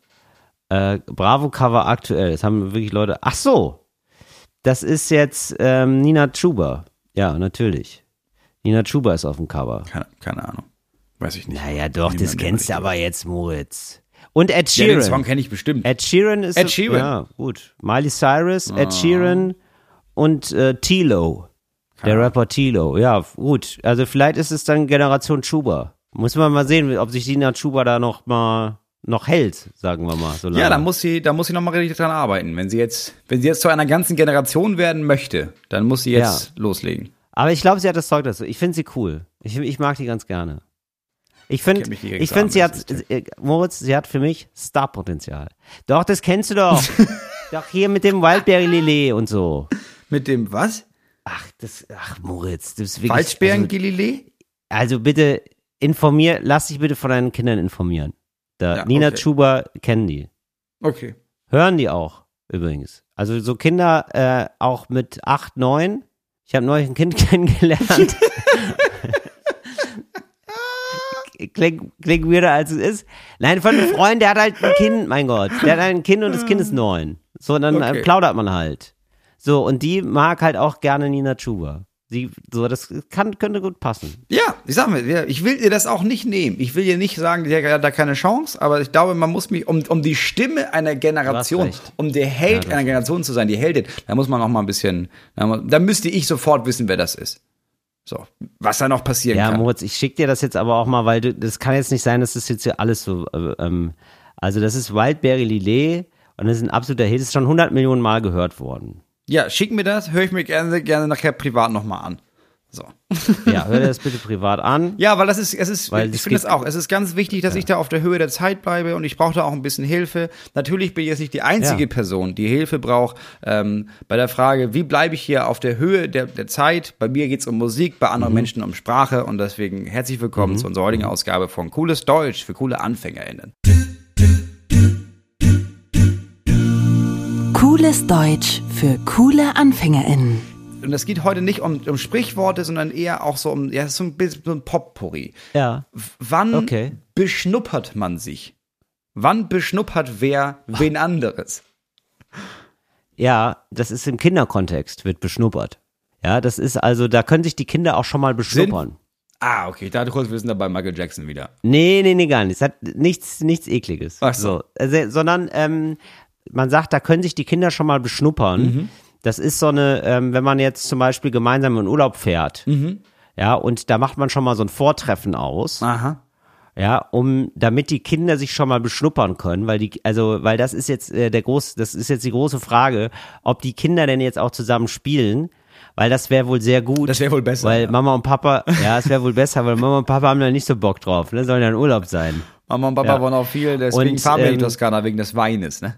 Äh, Bravo Cover aktuell. Das haben wirklich Leute. Ach so. Das ist jetzt ähm, Nina Chuba. Ja, natürlich. Nina Chuba ist auf dem Cover. Keine, keine Ahnung. Weiß ich nicht. Naja, doch, das Niemand, kennst du aber jetzt, Moritz. Und Ed Ja, den Song Sheeran. kenne ich bestimmt. Ed Sheeran ist. Ed Sheeran. Ah. Ja, gut. Miley Cyrus, Ed Sheeran und äh, Tilo. Der Rapper Tilo. Ja, gut. Also vielleicht ist es dann Generation Chuba. Muss man mal sehen, ob sich Nina Chuba da noch mal noch hält, sagen wir mal. So lange. Ja, da muss sie, da muss sie noch mal richtig dran arbeiten. Wenn sie jetzt, wenn sie jetzt zu einer ganzen Generation werden möchte, dann muss sie jetzt loslegen. Aber ich glaube, sie hat das Zeug dazu. Ich finde sie cool. Ich, ich mag die ganz gerne. Ich finde, direkt ich finde, sie hat, äh, Moritz, sie hat für mich Starpotenzial. Doch, das kennst du doch. (laughs) doch hier mit dem Wildberry Lillet und so. Mit dem was? Ach, das, ach Moritz, das ist wirklich. Waldbeeren Also, Gilile? also bitte informier, lass dich bitte von deinen Kindern informieren. Da, Ja, Nina okay. Chuba kennen die. Okay. Hören die auch, übrigens. Also so Kinder äh, auch mit acht, neun. Ich habe neulich ein Kind (laughs) kennengelernt. (laughs) klingt, klingt weirder als es ist. Nein, von einem Freund, der hat halt ein Kind, mein Gott. Der hat ein Kind und das Kind ist neun. So, und dann Okay. äh, plaudert man halt. So, und die mag halt auch gerne Nina Chuba. Sie, so, das kann, könnte gut passen. Ja, ich sag mal, ja, ich will ihr das auch nicht nehmen. Ich will ihr nicht sagen, die hat da keine Chance, aber ich glaube, man muss mich, um, um die Stimme einer Generation, um der Held einer Generation zu sein, die Heldin, da muss man noch mal ein bisschen, da, müsste ich sofort wissen, wer das ist. So, was da noch passieren Ja, kann. Moritz, ich schick dir das jetzt aber auch mal, weil du, das kann jetzt nicht sein, dass das jetzt hier alles so, äh, ähm, also das ist Wildberry Lillet und das ist ein absoluter Hit, das ist schon 100 Millionen Mal gehört worden. Ja, schick mir das, höre ich mir gerne, gerne nachher privat noch mal an. So. Ja, hör dir das bitte privat an. Ja, weil das ist, es ist, Weil ich es finde es geht- auch, es ist ganz wichtig, dass ich da auf der Höhe der Zeit bleibe und ich brauche da auch ein bisschen Hilfe. Natürlich bin ich jetzt nicht die einzige Ja. Person, die Hilfe braucht ähm, bei der Frage, wie bleibe ich hier auf der Höhe der, der Zeit? Bei mir geht's um Musik, bei Mhm. anderen Menschen um Sprache und deswegen herzlich willkommen zu unserer heutigen Ausgabe von Cooles Deutsch für coole AnfängerInnen. Cooles Deutsch für coole AnfängerInnen. Und es geht heute nicht um, um Sprichworte, sondern eher auch so um, ja, so ein bisschen so ein Potpourri. Ja. Wann Okay. beschnuppert man sich? Wann beschnuppert wer wen (laughs) anderes? Ja, das ist im Kinderkontext, wird beschnuppert. Ja, das ist also, da können sich die Kinder auch schon mal beschnuppern. Ah, okay, ich dachte kurz, wir sind da bei Michael Jackson wieder. Nee, nee, nee, gar nicht. Es hat nichts, nichts ekliges. Ach so. Also, sondern ähm, man sagt, da können sich die Kinder schon mal beschnuppern. Mhm. Das ist so eine, ähm, wenn man jetzt zum Beispiel gemeinsam in Urlaub fährt, Mhm. ja, und da macht man schon mal so ein Vortreffen aus, Aha. ja, um, damit die Kinder sich schon mal beschnuppern können, weil die, also, weil das ist jetzt äh, der groß, das ist jetzt die große Frage, ob die Kinder denn jetzt auch zusammen spielen, weil das wäre wohl sehr gut. Das wäre wohl besser, Weil ja. Mama und Papa, ja, es wäre wohl besser, weil Mama und Papa haben da nicht so Bock drauf, ne, sollen ja in Urlaub sein. Mama und Papa Ja. wollen auch viel, deswegen Und, fahren wir in die ähm, Toskana wegen des Weines, ne?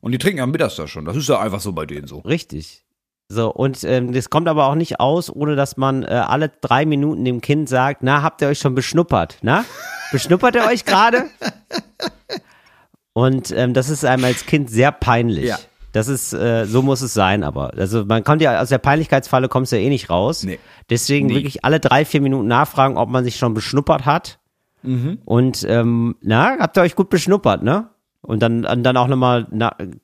Und die trinken am Mittags da schon. Das ist ja einfach so bei denen so. Richtig. So, und ähm, das kommt aber auch nicht aus, ohne dass man äh, alle drei Minuten dem Kind sagt, na, habt ihr euch schon beschnuppert, na? Beschnuppert ihr euch gerade? Und ähm, das ist einem als Kind sehr peinlich. Ja. Das ist, äh, so muss es sein, aber. Also man kommt ja, aus der Peinlichkeitsfalle kommst du ja eh nicht raus. Nee. Deswegen Nie. wirklich alle drei, vier Minuten nachfragen, ob man sich schon beschnuppert hat. Mhm. Und ähm, na, habt ihr euch gut beschnuppert, ne? Und dann, dann auch nochmal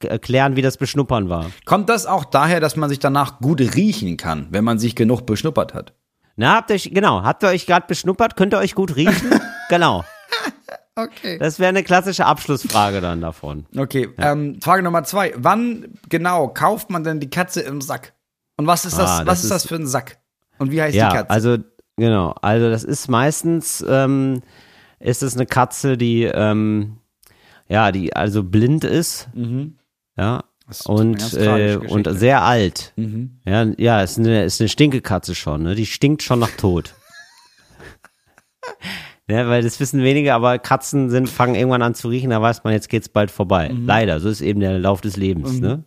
erklären, wie das Beschnuppern war. Kommt das auch daher, dass man sich danach gut riechen kann, wenn man sich genug beschnuppert hat? Na, habt ihr euch, genau, habt ihr euch gerade beschnuppert? Könnt ihr euch gut riechen? (laughs) genau. Okay. Das wäre eine klassische Abschlussfrage dann davon. Okay, ähm, Frage Nummer zwei. Wann genau kauft man denn die Katze im Sack? Und was ist das, Ah, was das ist das ist- für ein Sack? Und wie heißt Ja, die Katze? also, genau. Also, das ist meistens, ähm, ist es eine Katze, die, ähm, ja, die also blind ist. Ja. Das ist Und, äh, und. Mhm. sehr alt. Ja, ja, ist eine, ist eine Stinkekatze schon, ne? Die stinkt schon nach Tod. (laughs) Ja, weil das wissen wenige, aber Katzen sind, fangen irgendwann an zu riechen, da weiß man, jetzt geht's bald vorbei. Mhm. Leider, so ist eben der Lauf des Lebens, ne?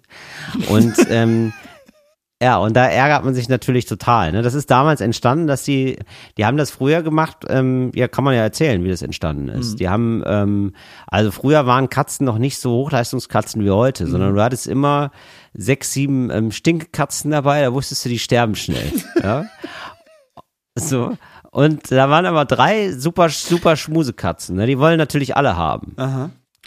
Und ähm, (laughs) ja, und da ärgert man sich natürlich total. Ne? Das ist damals entstanden, dass die, die haben das früher gemacht, ähm, ja, kann man ja erzählen, wie das entstanden ist. Die haben, ähm, also früher waren Katzen noch nicht so Hochleistungskatzen wie heute, sondern du hattest immer sechs, sieben ähm, Stinkkatzen dabei, da wusstest du, die sterben schnell. (laughs) ja? So. Und da waren aber drei super, super Schmusekatzen. Ne? Die wollen natürlich alle haben.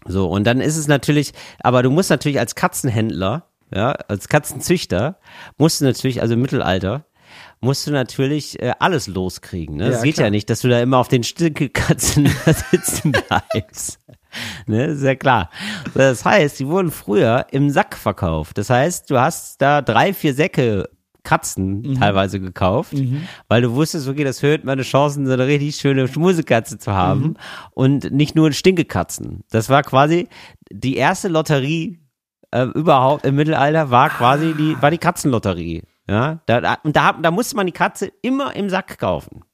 So, und dann ist es natürlich, aber du musst natürlich als Katzenhändler, ja, als Katzenzüchter, musst du natürlich, also im Mittelalter, musst du natürlich äh, alles loskriegen. Ne? Es Ja, geht klar. ja nicht, dass du da immer auf den Stinkekatzen (laughs) sitzen bleibst. Ne, ist ja klar. Das heißt, die wurden früher im Sack verkauft. Das heißt, du hast da drei, vier Säcke Katzen Mhm. teilweise gekauft, weil du wusstest, okay, das hört meine Chancen, so eine richtig schöne Schmusekatze zu haben Mhm. und nicht nur Stinkekatzen. Das war quasi die erste Lotterie äh, überhaupt im Mittelalter war quasi die war die Katzenlotterie. Ja, da, da, und da, da musste man die Katze immer im Sack kaufen.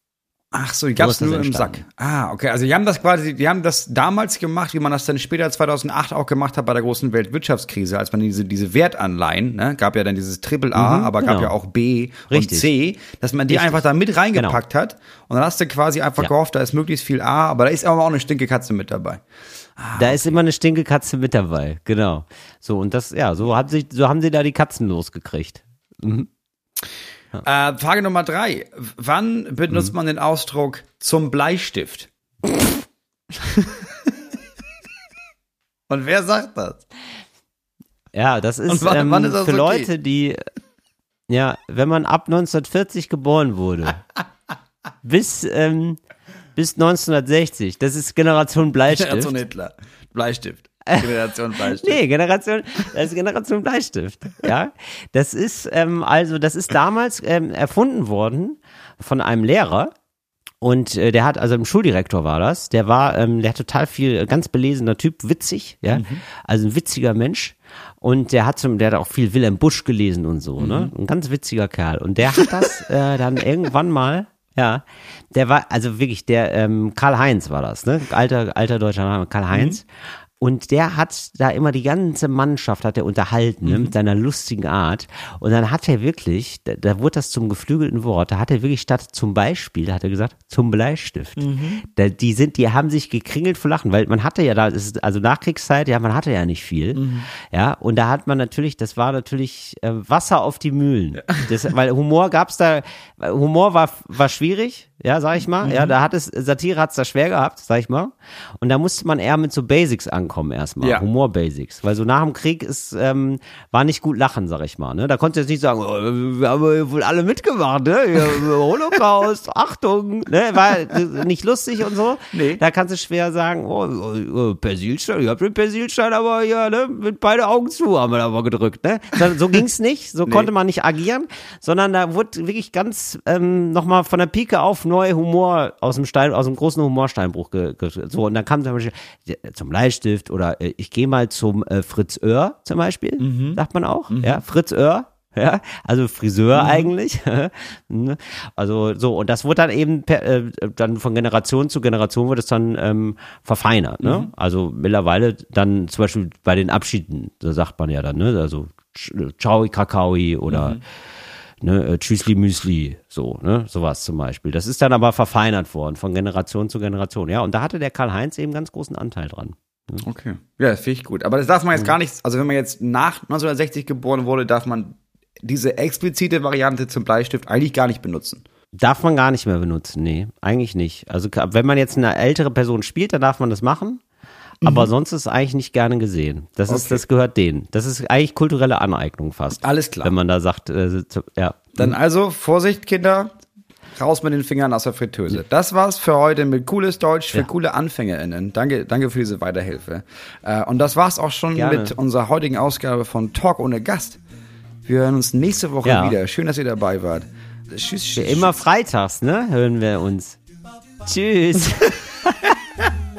Ach so, die gab es nur im entstanden. Sack. Ah, okay. Also die haben das quasi, die haben das damals gemacht, wie man das dann später 2008 auch gemacht hat bei der großen Weltwirtschaftskrise, als man diese, diese Wertanleihen, ne, gab ja dann dieses Triple A, aber gab genau. ja auch B Richtig. und C, dass man die Richtig. einfach da mit reingepackt hat und dann hast du quasi einfach Ja. gehofft, da ist möglichst viel A, aber da ist aber auch eine Stinkekatze mit dabei. Da ist immer eine Stinkekatze mit dabei, genau. So und das, ja, so hat sich, so haben sie da die Katzen losgekriegt. Äh, Frage Nummer drei. Wann benutzt Mhm. man den Ausdruck zum Bleistift? (laughs) und wer sagt das? Ja, das ist, wann- ähm, wann ist das für okay? Leute, die, ja, wenn man ab 1940 geboren wurde, (laughs) bis, ähm, bis 1960, das ist Generation Bleistift. Generation Hitler. Bleistift. Generation (laughs) Bleistift. Nee, Generation, das ist Generation Bleistift. Ja, das ist ähm, also, das ist damals ähm, erfunden worden von einem Lehrer und äh, der hat also im Schuldirektor war das. Der war, ähm, der hat total viel, äh, ganz belesener Typ, witzig, ja, also ein witziger Mensch. Und der hat zum, der hat auch viel Wilhelm Busch gelesen und so, ne, ein ganz witziger Kerl. Und der hat das äh, dann irgendwann mal ja, der war, also wirklich, der ähm, Karl-Heinz war das, ne? Alter, alter deutscher Name, Karl-Heinz. Und der hat da immer die ganze Mannschaft hat er unterhalten, ne, mit seiner lustigen Art. Und dann hat er wirklich, da, da wurde das zum geflügelten Wort, da hat er wirklich statt zum Beispiel, da hat er gesagt, zum Bleistift. Da, die sind, die haben sich gekringelt vor Lachen, weil man hatte ja da, also Nachkriegszeit, ja, man hatte ja nicht viel. Ja, und da hat man natürlich, das war natürlich äh, Wasser auf die Mühlen. Das, weil Humor gab's da, Humor war, war schwierig, ja, sag ich mal. Mhm. Ja, da hat es, Satire hat's da schwer gehabt, sag ich mal. Und da musste man eher mit so Basics ankommen erstmal, Ja. Humor-Basics. Weil so nach dem Krieg ist, ähm, war nicht gut lachen, sag ich mal. Ne? Da konntest du jetzt nicht sagen, oh, wir haben wohl alle mitgemacht, ne? (laughs) Holocaust, Achtung, ne? War nicht lustig und so. Nee. Da kannst du schwer sagen, oh, oh, oh, Persilstein, ich hab den Persilstein aber ja, ne, mit beide Augen zu haben wir da mal gedrückt, ne? So, so ging's nicht, so (laughs) konnte man nicht agieren, sondern da wurde wirklich ganz ähm, nochmal von der Pike auf neu Humor aus dem Stein, aus dem großen Humorsteinbruch ge, ge, so und dann kam zum Beispiel äh, zum Bleistift oder äh, ich gehe mal zum äh, Fritz Oehr zum Beispiel, sagt man auch, ja, Fritz Oehr. (laughs) Ja, also Friseur eigentlich. Ne? (laughs) also so, und das wurde dann eben per, äh, dann von Generation zu Generation wird es dann ähm, verfeinert. Ne? Also mittlerweile dann zum Beispiel bei den Abschieden, da sagt man ja dann, ne? Also Ciao Kakaoi oder ne, äh, Tschüssli Müsli, so, ne, sowas zum Beispiel. Das ist dann aber verfeinert worden, von Generation zu Generation, ja. Und da hatte der Karl-Heinz eben ganz großen Anteil dran. Okay. Ja, das finde ich gut. Aber das darf man jetzt gar nicht, also wenn man jetzt nach 1960 geboren wurde, darf man diese explizite Variante zum Bleistift eigentlich gar nicht benutzen. Darf man gar nicht mehr benutzen, nee, eigentlich nicht. Also wenn man jetzt eine ältere Person spielt, dann darf man das machen. Aber sonst ist es eigentlich nicht gerne gesehen. Das ist, Okay. das gehört denen. Das ist eigentlich kulturelle Aneignung fast. Alles klar. Wenn man da sagt, äh, zu- ja. Dann also, Vorsicht, Kinder, raus mit den Fingern aus der Fritteuse. Das war's für heute mit cooles Deutsch für Ja. coole AnfängerInnen. Danke, danke für diese Weiterhilfe. Äh, und das war's auch schon Gerne. mit unserer heutigen Ausgabe von Talk ohne Gast. Wir hören uns nächste Woche Ja. wieder. Schön, dass ihr dabei wart. Tschüss, tschüss. Immer freitags, ne, hören wir uns. Tschüss. (laughs)